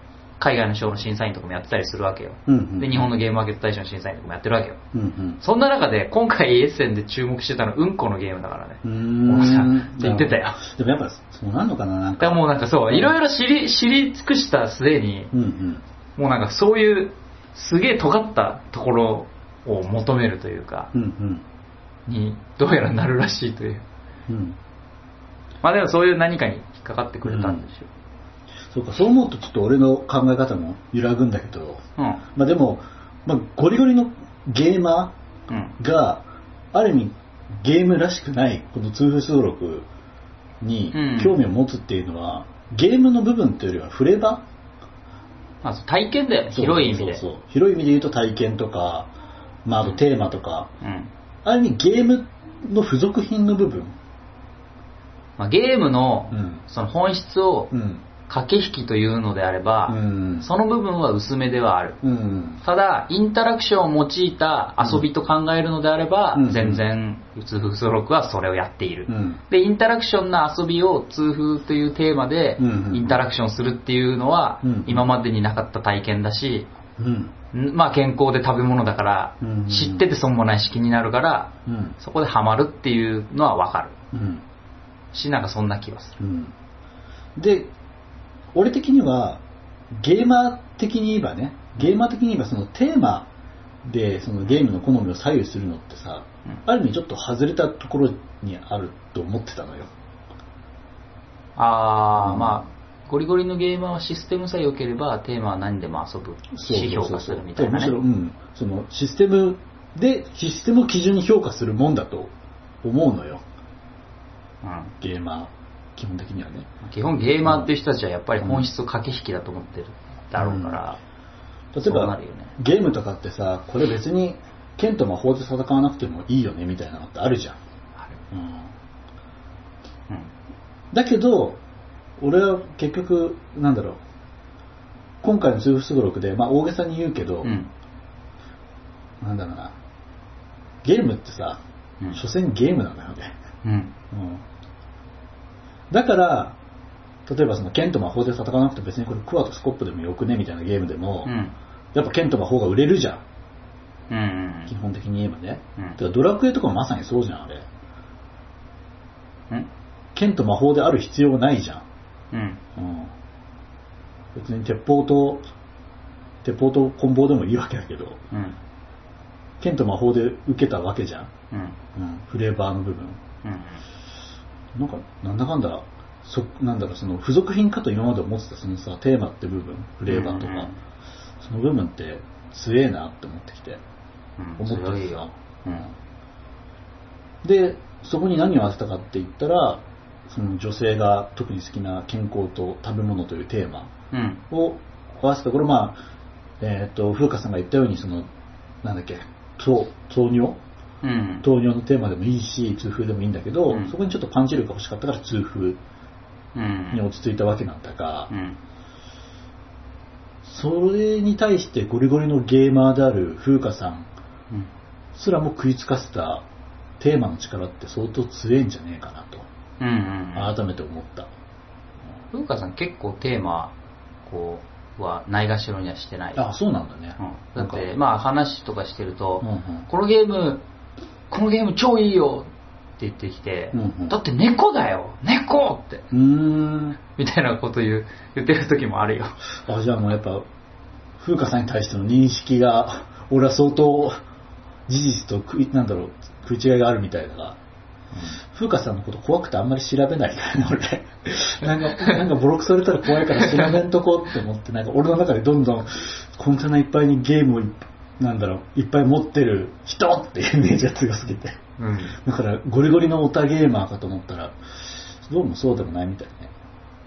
海外の賞の審査員とかもやってたりするわけよ。うんうんで、日本のゲームマーケット大賞の審査員とかもやってるわけよ。うんうん。そんな中で、今回エッセンで注目してたのはうんこのゲームだからね。うんん。言ってたよ。でもやっぱそうなんのかななんか。もうなんかそう、いろいろ知り、知り尽くした末に、うんうん。もうなんかそういう、すげえ尖ったところを求めるというか、うんに、どうやらなるらしいという。うん。うん。まあでもそういう何かに引っかかってくれたんでしょそうか、そう思うとちょっと俺の考え方も揺らぐんだけど、う。うん。まあでも、まあ、ゴリゴリのゲーマうん。ーが、ある意味ゲームらしくないこの通風登録にうん興味を持つっていうのは、ゲームの部分っていうよりはフレーバまあ体験だよ広い意味で。広い意味で言うと体験とか、まあ、あとテーマとか、うん。ある意味ゲームの付属品の部分。まあ、ゲームのうん。その本質をうん。駆け引きというのであれば、うん。その部分は薄めではある。うん。ただ、インタラクションを用いた遊びと考えるのであれば、うん全然、通風ストロークはそれをやっている。うん。で、インタラクションな遊びを通風というテーマでインタラクションするっていうのはうん今までになかった体験だし、うん。んまあ健康で食べ物だから知ってて損もないし気になるからうん。そこでハマるっていうのはわかるうん。しなんかそんな気はする。うん。で、俺的には、ゲーマー的に言えばね、ゲーマー的に言えばそのテーマでそのゲームの好みを左右するのってさ、うんある意味ちょっと外れたところにあると思ってたのよ。あー、うんまあゴリゴリのゲーマーはシステムさえ良ければテーマは何でも遊ぶし評価するみたいなむしろ、うね。ん、そのシステムで、システムを基準に評価するもんだと思うのよ。うんゲーマー、基本的にはね。基本ゲーマーっていう人たちはやっぱり本質を駆け引きだと思ってるだろうから、例えそうなばるよね、ゲームとかってさ、これ別に剣と魔法で戦わなくてもいいよねみたいなのってあるじゃん。ある。うん。うん。だけど、俺は結局、なんだろう、今回の通不出録で、まあ大げさに言うけど、うん。なんだろうな、ゲームってさ、うん。所詮ゲームなんだよね。うん。うんだから、例えばその剣と魔法で戦わなくて別にこれクワとスコップでもよくねみたいなゲームでも、うんやっぱ剣と魔法が売れるじゃん。うんうん基本的に言えばね。うんだからドラクエとかもまさにそうじゃん、あれ。うん剣と魔法である必要ないじゃん。うんうん。別に鉄砲と、鉄砲と棍棒でもいいわけだけど、うん剣と魔法で受けたわけじゃん。うんうん。フレーバーの部分。うんなんか、なんだかんだ、そ、なんだろう、その付属品かと今まで思ってたそのさ、テーマって部分、フレーバーとか、うんうん。その部分って強えなって思ってきて、うん思ってる強いよ。うん。で、そこに何を合わせたかって言ったら、その女性が特に好きな健康と食べ物というテーマうん。を合わせたこれまあ、えっ、と、風花さんが言ったように、その、なんだっけ、糖、糖尿うん。糖尿のテーマでもいいし、痛風でもいいんだけど、うん。そこにちょっとパンチ力が欲しかったから痛風うん。に落ち着いたわけなんだが、うん。それに対してゴリゴリのゲーマーである風花さんうん。すらも食いつかせたテーマの力って相当強いんじゃねえかなと、うんうん。改めて思った。風花さん結構テーマこうはないがしろにはしてない。あ、そうなんだね。うん。だってまあ話とかしてると、うんうん。このゲームこのゲーム超いいよ。って言ってきて、うんうん。だって猫だよ。猫！って。うーん。みたいなこと言う言ってる時もあるよ。あ、じゃあもうやっぱ、風花さんに対しての認識が、俺は相当、事実と食い、なんだろう、食い違いがあるみたいだが、風花さんのこと怖くてあんまり調べないからね、俺。なんか、なんかボロクされたら怖いから調べんとこって思って、なんか俺の中でどんどんコンテナいっぱいにゲームをいっなんだろう、いっぱい持ってる人っていうイメージが強すぎて。うん。だから、ゴリゴリのオタゲーマーかと思ったら、どうもそうでもないみたいね。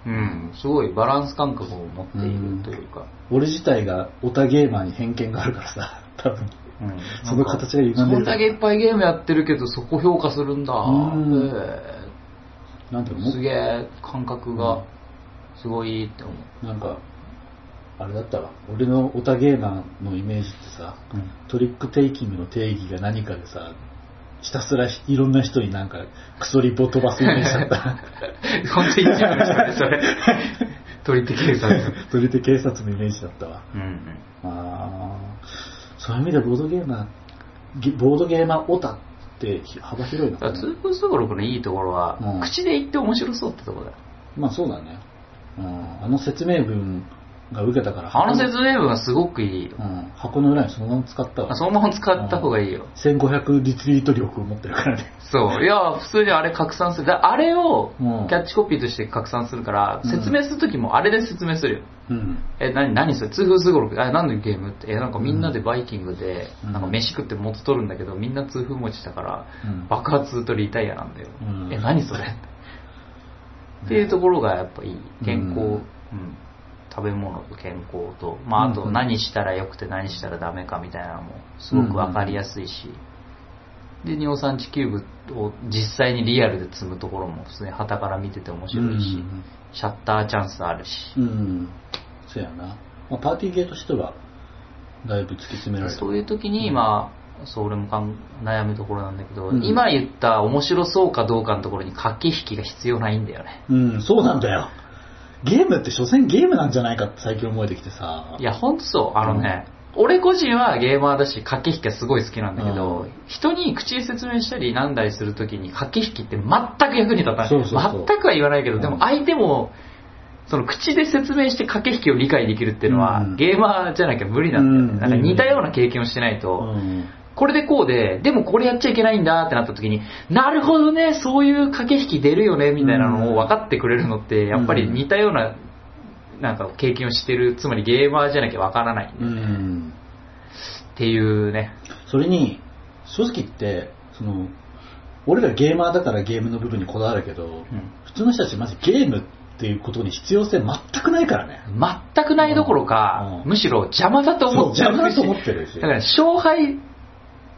うん、すごいバランス感覚を持っているというか、俺自体がオタゲーマーに偏見があるからさ、多分。うん。その形が歪んでるそんだけいっぱいゲームやってるけどそこ評価するんだ。うん。へなんていうすげえ感覚がすごいって思う。なんか、あれだったわ。俺のオタゲーマーのイメージってさ、トリックテイキングの定義が何かでさ、ひたすらいろんな人になんかクソリボ飛ばすイメージだった。本当に一部の人ねそれ 取り手警察。取り手警察のイメージだったわ。うんうん。あーそういう意味でボードゲーマー、ゲボードゲーマーオタって幅広いのかなだから通風すごろくのいいところは、うん口で言って面白そうってところだよ。まあそうだね。うん、あの説明文が受けたから、あの説明文はすごくいいよ。うん、箱の裏にそのまま使ったわ。そのまま使った方がいいよ。1500リツイート力を持ってるからね。そう。いや、普通にあれ拡散する。だあれをうんキャッチコピーとして拡散するから、うん説明するときもあれで説明するよ。うん。え、何、何それ？通風すごろく？あ、何のゲームって？え、なんかみんなでバイキングで、うんなんか飯食って元取るんだけど、みんな痛風持ちだから、うん爆発とリタイアなんだよ。うんえ、何それ？っていうところがやっぱいい。健康、うんうん食べ物と健康と、まああとうん何したらよくて何したらダメかみたいなのもすごくわかりやすいし、で、尿酸地球部を実際にリアルで積むところも普通に旗から見てて面白いし、うんシャッターチャンスあるし、うん。そうやな。まあ、パーティーゲーとしては、だいぶ突き詰められる。そういう時に、まあ、そう俺もかん悩むところなんだけど、うん今言った面白そうかどうかのところに駆け引きが必要ないんだよね。うん、そうなんだよ。ゲームって所詮ゲームなんじゃないかって最近思えてきてさ。いや、ほんとそう。あのね、俺個人はゲーマーだし、駆け引きがすごい好きなんだけど、うん人に口で説明したりなんだりするときに駆け引きって全く役に立たない。全くは言わないけど、でもうん相手も、その口で説明して駆け引きを理解できるっていうのは、うんゲーマーじゃなきゃ無理なんだよね。うんなんか似たような経験をしてないうと、ん。これでこうで、でもこれやっちゃいけないんだってなった時に、なるほどね、そういう駆け引き出るよね、みたいなのを分かってくれるのって、やっぱり似たような、なんか経験をしてる、つまりゲーマーじゃなきゃ分からない。んだうん。っていうね。それに、正直言って、その、俺らゲーマーだからゲームの部分にこだわるけど、うん。普通の人たちマジゲームっていうことに必要性全くないからね。全くないどころか、うん。むしろ邪魔だと思ってそう邪魔だとし思ってるし。だから勝敗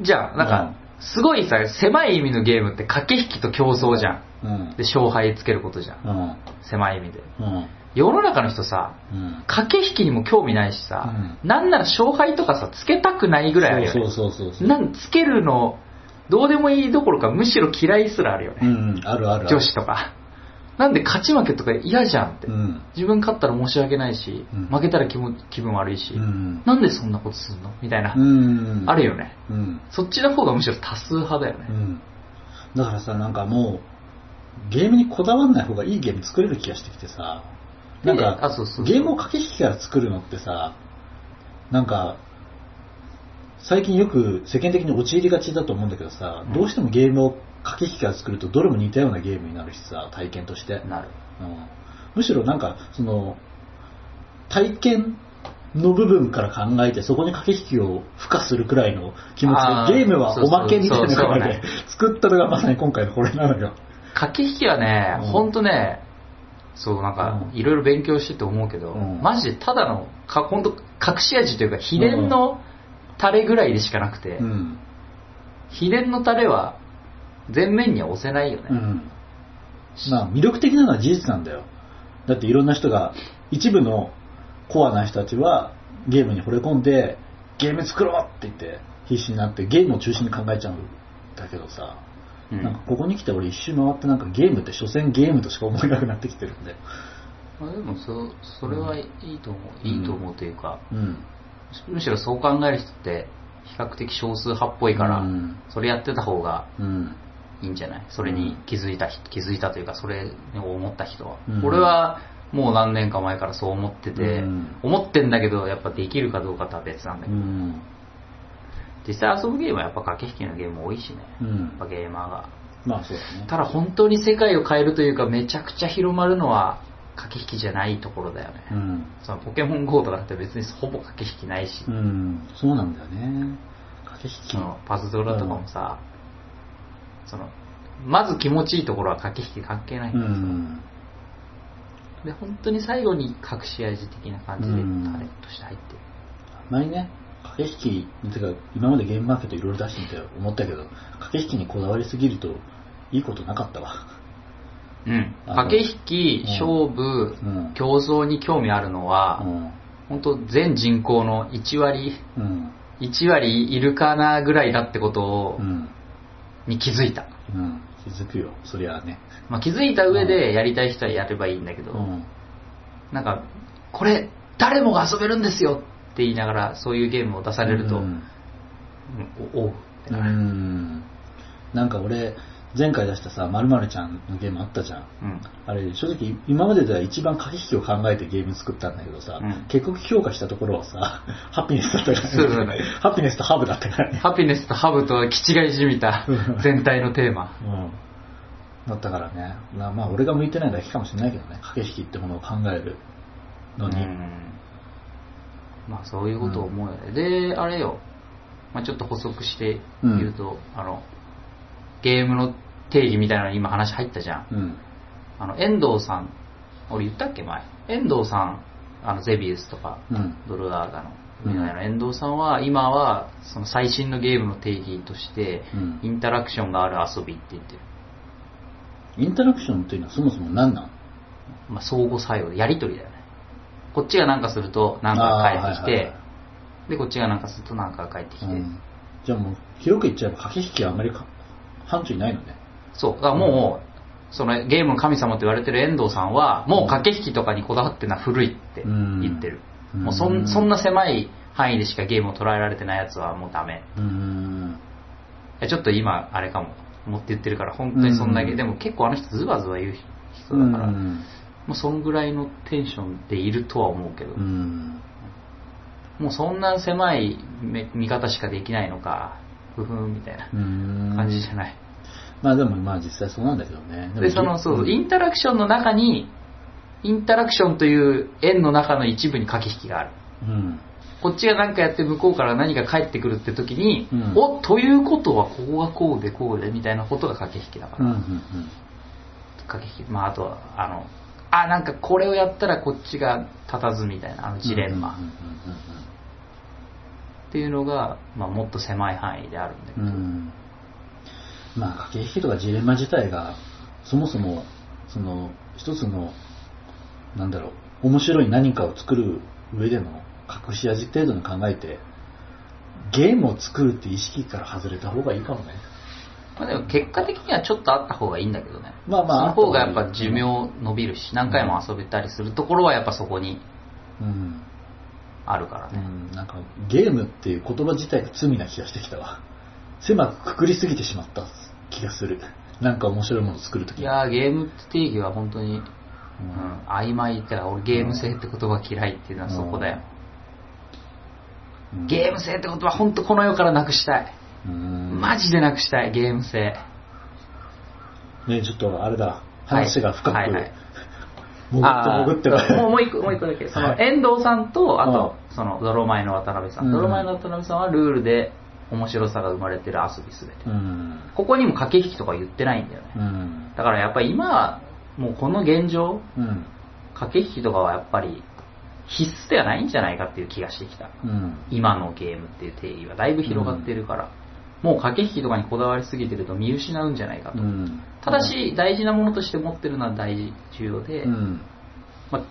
じゃん。なんうか、すごいさ、狭い意味のゲームって駆け引きと競争じゃん。うん。で、勝敗つけることじゃん。うん。狭い意味で。うん。世の中の人さ、うん。駆け引きにも興味ないしさ、なんなら勝敗とかさ、つけたくないぐらいあるよね。そうそうそう。なんつけるの、どうでもいいどころか、むしろ嫌いすらあるよね。あるある。女子とか。なんで勝ち負けとか嫌じゃんって。うん。自分勝ったら申し訳ないし、うん負けたら気も気分悪いし、うん。なんでそんなことすんの？みたいな、うん。あるよね。うん。そっちの方がむしろ多数派だよね。うん。だからさ、なんかもう、ゲームにこだわんない方がいいゲーム作れる気がしてきてさ、なんでかあそうそうゲームを駆け引きから作るのってさ、なんか、最近よく世間的に陥りがちだと思うんだけどさ、うんどうしてもゲームを駆け引きから作るとどれも似たようなゲームになるしさ、体験として。なる。うんむしろなんか、その、体験の部分から考えて、そこに駆け引きを付加するくらいの気持ちで、ゲームはおまけみたいな感じで 作ったのがまさに今回のこれなのよ。駆け引きはね、うんほんとね、そうなんかうんいろいろ勉強してて思うけど、うんマジでただのかほんと隠し味というか秘伝のタレぐらいでしかなくて、うん。秘伝のタレは全面には押せないよね。うん。まあ、魅力的なのは事実なんだよ。だっていろんな人が、一部のコアな人たちはゲームに惚れ込んで、ゲーム作ろうって言って必死になってゲームを中心に考えちゃうんだけどさ、うんなんかここに来て俺一周回ってなんかゲームって所詮ゲームとしか思えなくなってきてるんだよ。まあ、でもそそれはいいと思う、うんいいと思うというか、うん。むしろそう考える人って比較的少数派っぽいから、うんそれやってた方がうん。いいんじゃない？それに気づいた人気づいたというかそれを思った人は、うん俺はもう何年か前からそう思ってて、うん思ってんだけどやっぱできるかどうかとは別なんだうけど、ん。実際遊ぶゲームはやっぱ駆け引きのゲーム多いしね、うやっぱん。ゲーマーがまあそうだね。ただ本当に世界を変えるというかめちゃくちゃ広まるのは駆け引きじゃないところだよね、うん。そのポケモン GO とかって別にほぼ駆け引きないし、うん。そうなんだよね。駆け引き。そのパズドラとかもさ、そのまず気持ちいいところは駆け引き関係ないんうだよ、ん。で本当に最後に隠し味的な感じでうんタレントして入ってる、前ね、駆け引き、てか今までゲームマーケットいろいろ出してみて思ったけど、駆け引きにこだわりすぎるといいことなかったわ。うん、あ駆け引き、うん勝負、うん競争に興味あるのは、うん。本当全人口の1割うん。1割いるかなぐらいだってことを、うん。に気づいた、うん。気づくよ、そりゃあね。まあ、気づいた上でやりたい人はやればいいんだけど、うん。なんか、これ、誰もが遊べるんですよって言いながら、そういうゲームを出されると、うんうんおおうってうなる。ん。なんか俺、前回出したさ、まるちゃんのゲームあったじゃん。うん。あれ、正直、今まででは一番駆け引きを考えてゲーム作ったんだけどさ、うん結局評価したところはさ、ハピネスだったから、ねハピネスとハブだったからね。ハピネスとハブとは気違いじみたうん全体のテーマ。うん。だったからね、まあまあ俺が向いてないだけかもしれないけどね、駆け引きってものを考えるのに。うんまあそういうことを思うよね。で、あれよ、まあ、ちょっと補足して言うと、あの、ゲームの定義みたいなのに今話入ったじゃん。うん。あの、遠藤さん、俺言ったっけ前？遠藤さん、あの、ゼビウスとか、うん。ドルアーガの、うんみたいな遠藤さんは、今は、その最新のゲームの定義として、うんインタラクションがある遊びって言ってる。インタラクションっていうのはそもそも何なん？まあ、相互作用で、やりとりだよね。こっちがなんかすると、なんかが返ってきて、で、こっちがなんかすると、なんかが返ってきて、うんじゃあもう、広く言っちゃえば駆け引きはあんまりか範疇いないのね。そう。だからもう、そのゲームの神様と言われてる遠藤さんは、もう駆け引きとかにこだわってるのは古いって言ってる。うんもうそんそんな狭い範囲でしかゲームを捉えられてないやつはもうダメ。うーん。ちょっと今、あれかも。思って言ってるから、本当にそんだけ。うんでも結構あの人ズバズバ言う人うだから、ん。もうそんぐらいのテンションでいるとは思うけど、うん。もうそんな狭い目見方しかできないのか、ふふんみたいなうん。感じじゃない。まあでもまあ実際そうなんだけどね。もで、その、そう、うんインタラクションの中に、インタラクションという円の中の一部に駆け引きがある。うん。こっちが何かやって向こうから何か返ってくるって時に、うんおということはここがこうでこうでみたいなことが駆け引きだから。うん。うん。駆け引き。まああとは、あの、あ、なんかこれをやったらこっちが立たずみたいな、あのジレンマうんうんっていうのが、まあもっと狭い範囲であるんだけど。うんうん。うん。まあ駆け引きとかジレンマ自体が、そもそも、その、一つの、なんだろう、面白い何かを作る上での隠し味程度に考えて、ゲームを作るって意識から外れた方がいいかもね。まあでも結果的にはちょっとあった方がいいんだけどね。まあまあその方がやっぱ寿命伸びるし、何回も遊べたりするところはやっぱそこにうん。あるからね。うん、なんかゲームっていう言葉自体が罪な気がしてきたわ。狭くくくりすぎてしまった気がする。なんか面白いものを作るときいやーゲームって定義は本当に、ううんん、曖昧ってか俺ゲーム性って言葉嫌いっていうのはそこだよ。うんゲーム性って言葉本当この世からなくしたい。うんマジでなくしたい、ゲーム性。ねちょっとあれだ、話が深く、はいはい潜って潜ってもうもう一個、もう一個だけ。その、遠藤さんと、あとう、その、泥前の渡辺さうんん。泥前の渡辺さんはルールで面白さが生まれてる遊びすべて。うん。ここにも駆け引きとか言ってないんだよね。うん。だからやっぱり今は、もうこの現状、うん。駆け引きとかはやっぱり必須ではないんじゃないかっていう気がしてきた。うん。今のゲームっていう定義はだいぶ広がってるから、もう駆け引きとかにこだわりすぎてると見失うんじゃないかと。うん。ただし、大事なものとして持ってるのは大事、重要で、うん。まあ、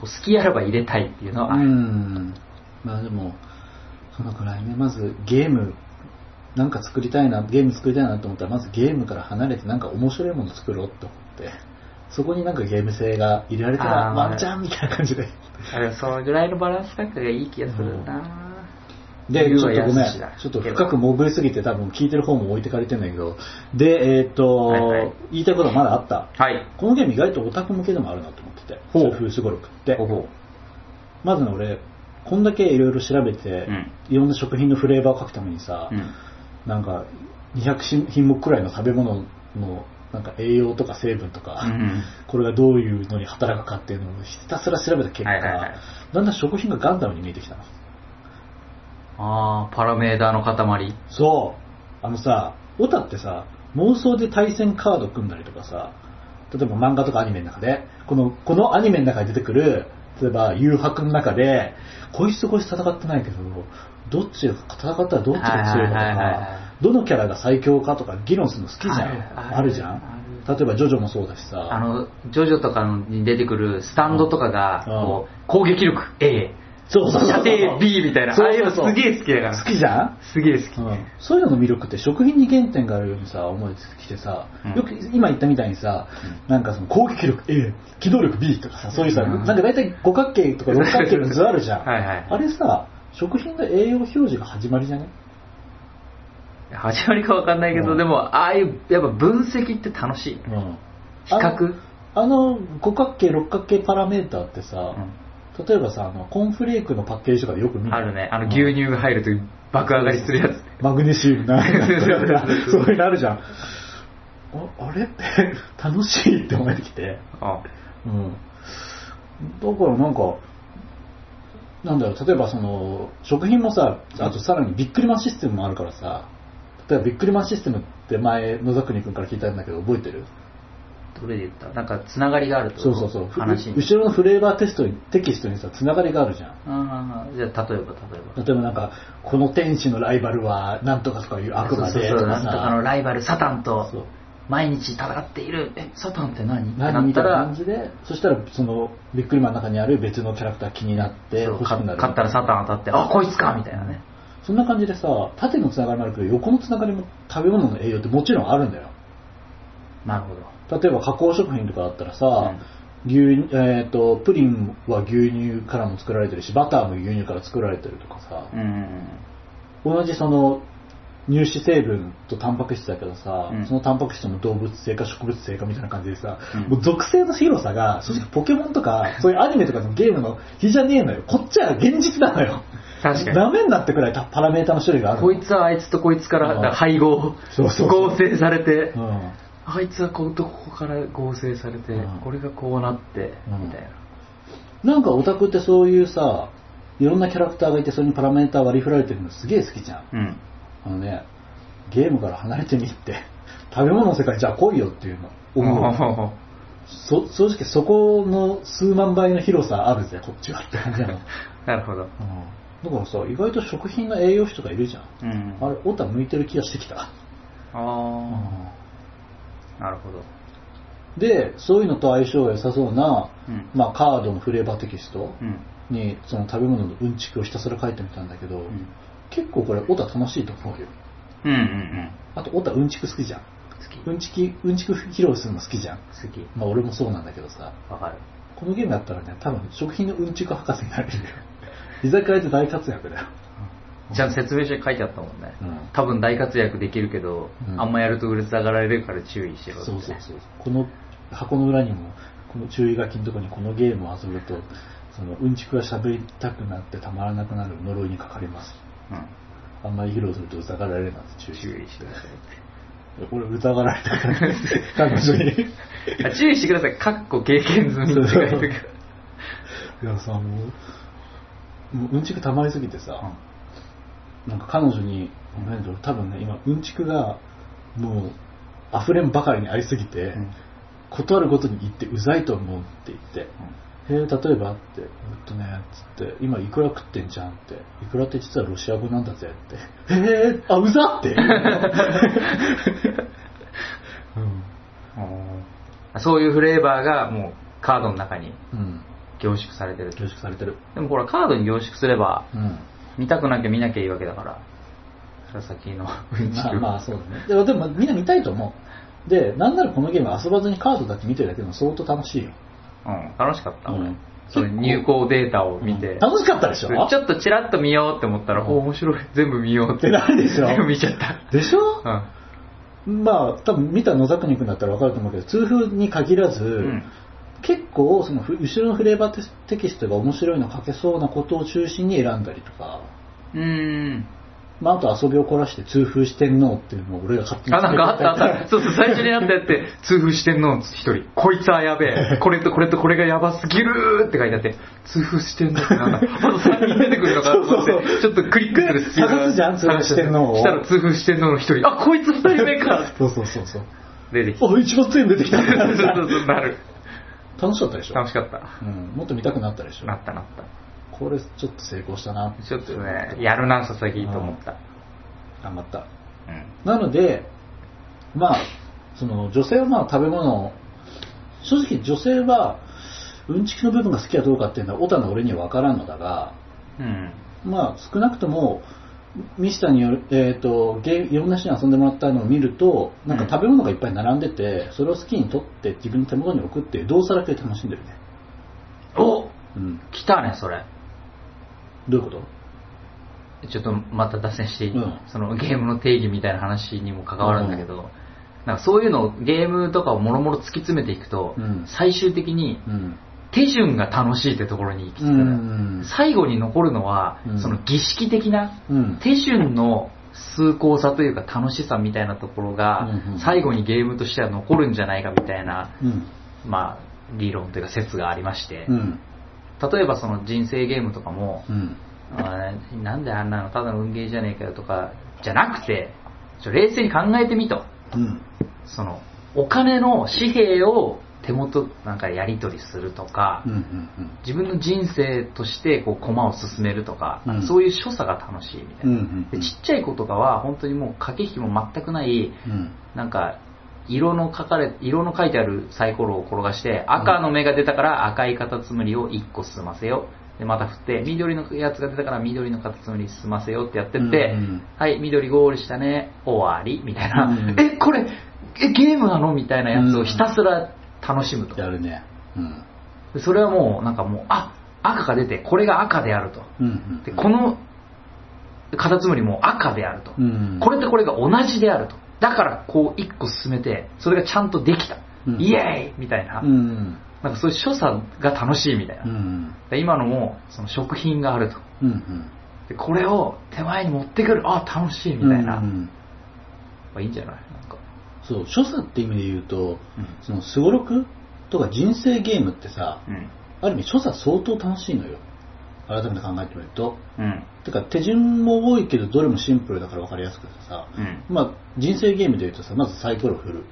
好きやれば入れたいっていうのはあうる。ん。まあでも、そのくらいね、まずゲーム、なんか作りたいな、ゲーム作りたいなと思ったら、まずゲームから離れてなんか面白いもの作ろうと思って、そこになんかゲーム性が入れられたらワンチャンみたいな感じで。あれそのぐらいのバランス感覚がいい気がするな、で、ちょっとごめん。ちょっと深く潜りすぎて多分聞いてる方も置いてかれてんだけど、で、えっ、と、はいはい言いたいことはまだあった。はい。このゲーム意外とオタク向けでもあるなと思ってて、ほう風すごろくって。ほほまずね、俺、こんだけいろいろ調べて、うんいろんな食品のフレーバーを書くためにさ、うん。なんか200品目くらいの食べ物のなんか栄養とか成分とか、うん これがどういうのに働くかっていうのをひたすら調べた結果、はいはいはいだんだん食品がガンダムに見えてきたの。あー、パラメーターの塊。そう。あのさ、オタってさ、妄想で対戦カード組んだりとかさ、例えば漫画とかアニメの中で、この、このアニメの中に出てくる、例えば誘惑の中で、こいつとこいつ戦ってないけど、どっちが、戦ったらどっちが強いかとか、どのキャラが最強かとか議論するの好きじゃん。あるじゃん。例えばジョジョもそうだしさ、あの、ジョジョとかに出てくるスタンドとかが、うん。こう、攻撃力 A、そうそうそう。射程 B みたいな。ああいうのすげえ好きだから。好きじゃん？すげえ好き。うん。そういうのの魅力って食品に原点があるようにさ思えてきてさ、うん。よく今言ったみたいにさ、なんかその攻撃力 A 機動力 B とかさそういうさ、うん。なんか大体五角形とか六角形の図あるじゃん。はいはいあれさ食品の栄養表示が始まりじゃね？始まりかわかんないけど、うん。でも、ああいう、やっぱ分析って楽しい。うん。比較？あの五角形六角形パラメーターってさ、うん例えばさあのコーンフレークのパッケージとかでよく見る。あるね。あの、うん牛乳が入ると爆上がりするやつ。マグネシウムなそういうのあるじゃん。ああれ？っ て楽しいって思えてきて。あ。うん。だからなんかなんだろう。例えばその食品もさあとさらにビックリマンシステムもあるからさ。例えばビックリマンシステムって前野崎君から聞いたんだけど覚えてる？どれで言ったなんか、つながりがあるとそうそうそうふ話に。後ろのフレーバーテストにテキストにさつながりがあるじゃんああ、じゃあ、例えば、例えば。例えばなんかこの天使のライバルはなんとかとかいう悪魔でそうそうそう、とかなんとかのライバル、サタンと毎日戦っている。え、サタンって何？って何なったらみたいな感、じでそしたらそのビックリマンの中にある別のキャラクター気になってそうか欲しくなる勝ったらサタン当たって、あ、こいつかみたいなね。そんな感じでさ縦のつながりもあるけど横のつながりも食べ物の栄養ってもちろんあるんだよなるほど。例えば加工食品とかだったらさ、牛えー、とプリンは牛乳からも作られてるしバターも牛乳から作られてるとかさ、うん。同じその乳脂成分とタンパク質だけどさ、うん。そのタンパク質も動物性か植物性かみたいな感じでさ、うん。もう属性の広さが正直ポケモンとかそういうアニメとかのゲームの比じゃねえのよ。こっちは現実なのよ。確かに。ダメになってくらいパラメータの種類があるの。こいつはあいつとこいつから配合、合成されて、うんあいつはこうとここから合成されて、うん。これがこうなって、うん。みたいな。なんかオタクってそういうさいろんなキャラクターがいてそれにパラメータ割り振られてるのすげえ好きじゃん。うん。あのねゲームから離れてみって 食べ物の世界じゃあ来いよっていうの。思う。そ正直そこの数万倍の広さあるぜこっちはって感じなの、なるほど。うん、だからさ意外と食品の栄養士とかいるじゃん。うん。あれオタ向いてる気がしてきた、ああ、なるほど。でそういうのと相性が良さそうな、うんまあ、カードのフレーバーテキストうん。にその食べ物のうんちくをひたすら書いてみたんだけど、うん。結構これオタ楽しいと思うようんうんうん。あとオタうんちく好きじゃん好き。うんちきうんちく披露するの好きじゃん好き。まあ俺もそうなんだけどさわかる。このゲームやったらね多分食品のうんちく博士になれるよ居酒屋で大活躍だよちゃんと説明書に書いてあったもんね。うん多分大活躍できるけど、うんあんまやるとうるさがられるから注意しろって、そうそうそうこの箱の裏にもこの注意書きのところにこのゲームを遊ぶとそのうんちくが喋りたくなってたまらなくなる呪いにかかりますあんまり披露すると疑われるなんて注うん。意注意してくださいって。俺疑われたから彼女にあ注意してください。かっこ経験済みって書いてるから。いやさもうもううんちくたまりすぎてさ、なんか彼女にん多分ね今うんちくがもう溢れんばかりにありすぎて、うん。断るごとに言ってうざいと思うって言って、へえ例えばって「えっとね」つって「今いくら食ってんじゃん」って「いくらって実はロシア語なんだぜ」って「へえあうざって」うん。あそういうフレーバーがもうカードの中にうん凝縮されてる。凝縮されてる。でもほら、カードに凝縮すれば、うん見たくなきゃ見なきゃいいわけだから。紫のうんちく。まあまあそうだねでもでもみんな見たいと思うでなんならこのゲーム遊ばずにカードだけ見てるだけでも相当楽しいようん、楽しかった。うんその入稿データを見て。うん楽しかったでしょ？ちょっとチラッと見ようって思ったら、うんお面白い。全部見ようっってて。なるでしょ？全部見ちゃった。でしょ？うん。まあ多分見た野崎君だったら分かると思うけど痛風に限らず、うん。結構そのふ後ろのフレーバーテテキストが面白いの書けそうなことを中心に選んだりとか、うーん。まあ、あと遊びを凝らして痛風四天王っていうのを俺が勝手にあ、なんかあったあった。そうそう、最初にあったやって、痛風してんの一人。こいつはやべえ。これとこれとこれがやばすぎるって書いてあって、痛風してんのってなんだ。あと3人出てくるのかと思って、ちょっとクリックするスピードが探すじゃん痛風四天王をしたら痛風してんのの一人。あ、こいつ二人目かそうそうそうそう出てきた。あ一番強いの出てきた そうそうそう、なる。楽しかったでしょ？楽しかった。うん、もっと見たくなったでしょ？なったなった。これちょっと成功したなちょっとね、やるな、佐々木と思った。頑張ったうん。なのでまあその女性はまあ食べ物正直女性はうんちくの部分が好きかどうかっていうのはオタの俺には分からんのだがうん。まあ少なくともミスターによる、えー、とゲーいろんな人に遊んでもらったのを見るとなんか食べ物がいっぱい並んでて、それを好きに取って自分の手元に置くっていう動作だけで楽しんでるね、おうん、来たね、それ。どういうこと？ちょっとまた脱線していい、うん。そのゲームの定義みたいな話にも関わるんだけど、なんかそういうのをゲームとかをもろもろ突き詰めていくと、うん。最終的にうん手順が楽しいってところに行き着くうん。最後に残るのは、うん。その儀式的なうん。手順の崇高さというか楽しさみたいなところが、最後にゲームとしては残るんじゃないかみたいな、うん。まあ、理論というか説がありまして、うん。例えばその人生ゲームとかも、うん。なんであんなのただの運ゲーじゃねえかよとかじゃなくて冷静に考えてみと。うん。そのお金の紙幣を手元なんかやり取りするとか、うんうん自分の人生としてこう駒を進めるとか、うん。そういう所作が楽しいみたいな、うんうんでちっちゃい子とかは本当にもう駆け引きも全くないうん。なんか色の書かれ色の書いてあるサイコロを転がして赤の目が出たから赤いカタツムリを1個進ませよでまた振って緑のやつが出たから緑のカタツムリ進ませよってやってって、うんうんはい緑ゴールしたね終わりみたいな、うん。えこれえゲームなの？みたいなやつをひたすら楽しむと、やるね。うん。でそれはもうなんかもうあ赤が出てこれが赤であると。うんうんでこのカタツムリも赤であると、うんこれとこれが同じであると。だからこう一個進めてそれがちゃんとできた、うんイエーイ!みたいな,、うんなんかそういう所作が楽しいみたいな、うんで今のもその食品があると。うんうん。でこれを手前に持ってくる。あ楽しいみたいな、まうんうん。あいいんじゃない？そう所作って意味で言うとうん。そのすごろくとか人生ゲームってさうん。ある意味所作相当楽しいのよ。改めて考えてみると。うん。てか手順も多いけどどれもシンプルだから分かりやすくてさ、うん。まあ人生ゲームで言うとさまずサイコロ振る。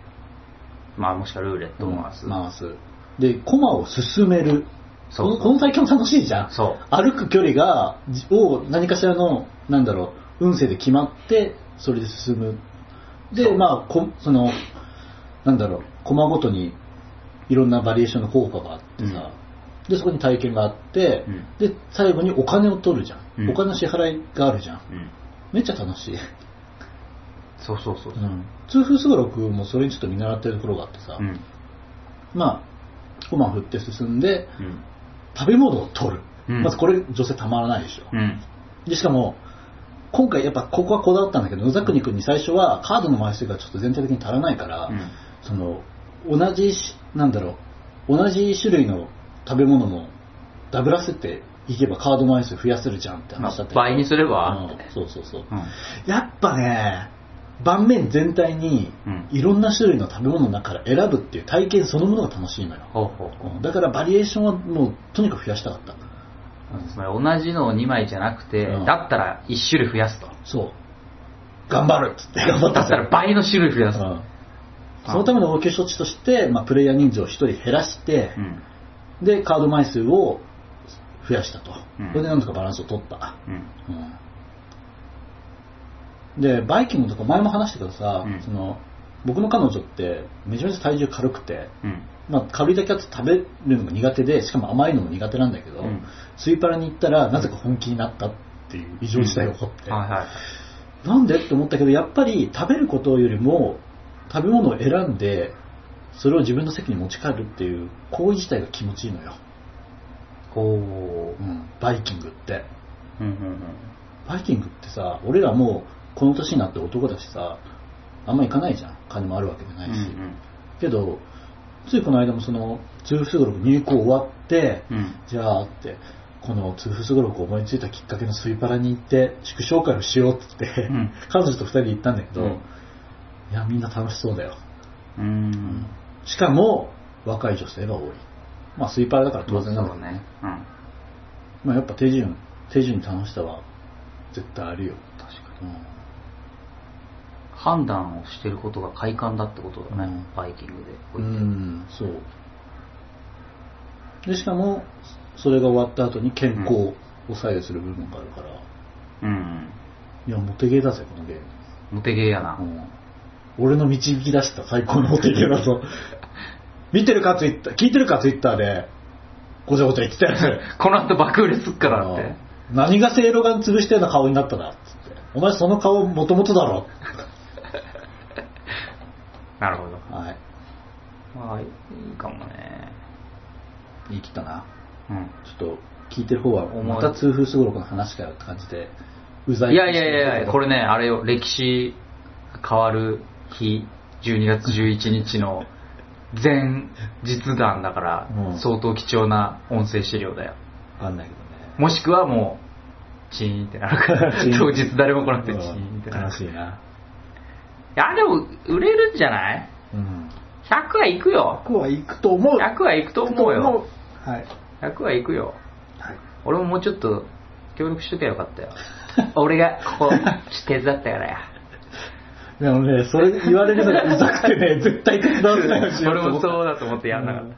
まあもしくはルーレットを回す、回す。で駒を進める。そうそう。この最近も楽しいじゃん。そう。歩く距離がじを何かしらのなんだろう運勢で決まってそれで進むでまあこそのなんだろう駒ごとにいろんなバリエーションの効果があってさ、でそこに体験があって、うん。で最後にお金を取るじゃん、うん。お金の支払いがあるじゃん。うん。めっちゃ楽しい、そうそうそうそう。うん、痛風すごろくもそれにちょっと見習ってるところがあってさ、うん。まあ駒を振って進んでうん。食べ物を取る、うん。まずこれ女性たまらないでしょ、うん。でしかも今回やっぱここはこだわったんだけど野崎君に最初はカードの枚数がちょっと全体的に足らないから、うん。その同じしなんだろう同じ種類の食べ物もダブらせていけばカード枚数増やせるじゃんって話だったけど倍にすればうん。そうそうそう、うん。やっぱね盤面全体にうん。いろんな種類の食べ物の中から選ぶっていう体験そのものが楽しいのよ、だからバリエーションはもうとにかく増やしたかったつまり同じのを2枚じゃなくて、うんだったら1種類増やすと。そう頑張るっつって頑張っただったら倍の種類増やすと。うんそのための応急処置として、まあ、プレイヤー人数を1人減らして、うん。でカード枚数を増やしたと、うんこれでなんとかバランスを取った、うん。うんでバイキングとか前も話したけどさ、うんその僕の彼女ってめちゃめちゃ体重軽くて、うん。まあ、軽いだけだと食べるのが苦手でしかも甘いのも苦手なんだけど、うん。スイパラに行ったらなぜか本気になったっていう異常事態が起こって、はいはい。なんでって思ったけどやっぱり食べることよりも食べ物を選んでそれを自分の席に持ち帰るっていう行為自体が気持ちいいのよ、ほう。うん、バイキングって。うんうんバイキングってさ俺らもうこの年になって男だしさあんま行かないじゃん。金もあるわけじゃう。なんいし、うん。けどついこの間もその通風すごろく入校終わって、うん。うん。じゃあってこの通風すごろくを思いついたきっかけのスイパラに行って祝勝会をしようって言って、うん 彼女と二人で行ったんだけど、うんいやみんな楽しそうだようん。しかも若い女性が多いまあスイパラだから当然なのそうね。うん。まあやっぱ手順手順に楽しさは絶対あるよ確かに。うん判断をしてることが快感だってことだね。うんバイキングで。う。んそうでしかもそれが終わった後に健康を左右する部分があるから、うん。いやモテゲーだぜこのゲームモテゲーやな。うん俺の導き出した最高のモテゲーだぞ 見てるかツイッター聞いてるかツイッターでごちゃごちゃ言ってたやつ この後爆売れすっからっうんて。何がせいろが潰したような顔になったな、つって。お前その顔もともとだろ。なるほど。はい。まあ、いいかもね。言い切ったな。うん。ちょっと聞いてる方は、また痛風すごろくの話かよって感じで、うざい。いやいやいやいや、これね、あれよ、歴史変わる日、12月11日の前実弾だからう、ん相当貴重な音声資料だよ。わかんないけどね。もしくはもう、チーンってなるから、チーン当日誰も来なくてチうーンってなる。ん悲いしいな。や、でも、売れるんじゃない？うん。?100 はいくよ。ここは行くと思う。100はいくと思うよ。はい。100はいくよ。はい。俺ももうちょっと協力しときゃよかったよ。俺がここ、手伝ったからや。でもね、それ言われるのがうざくてね、絶対手伝わせないようにしようと 俺もそうだと思ってやんなかった。うん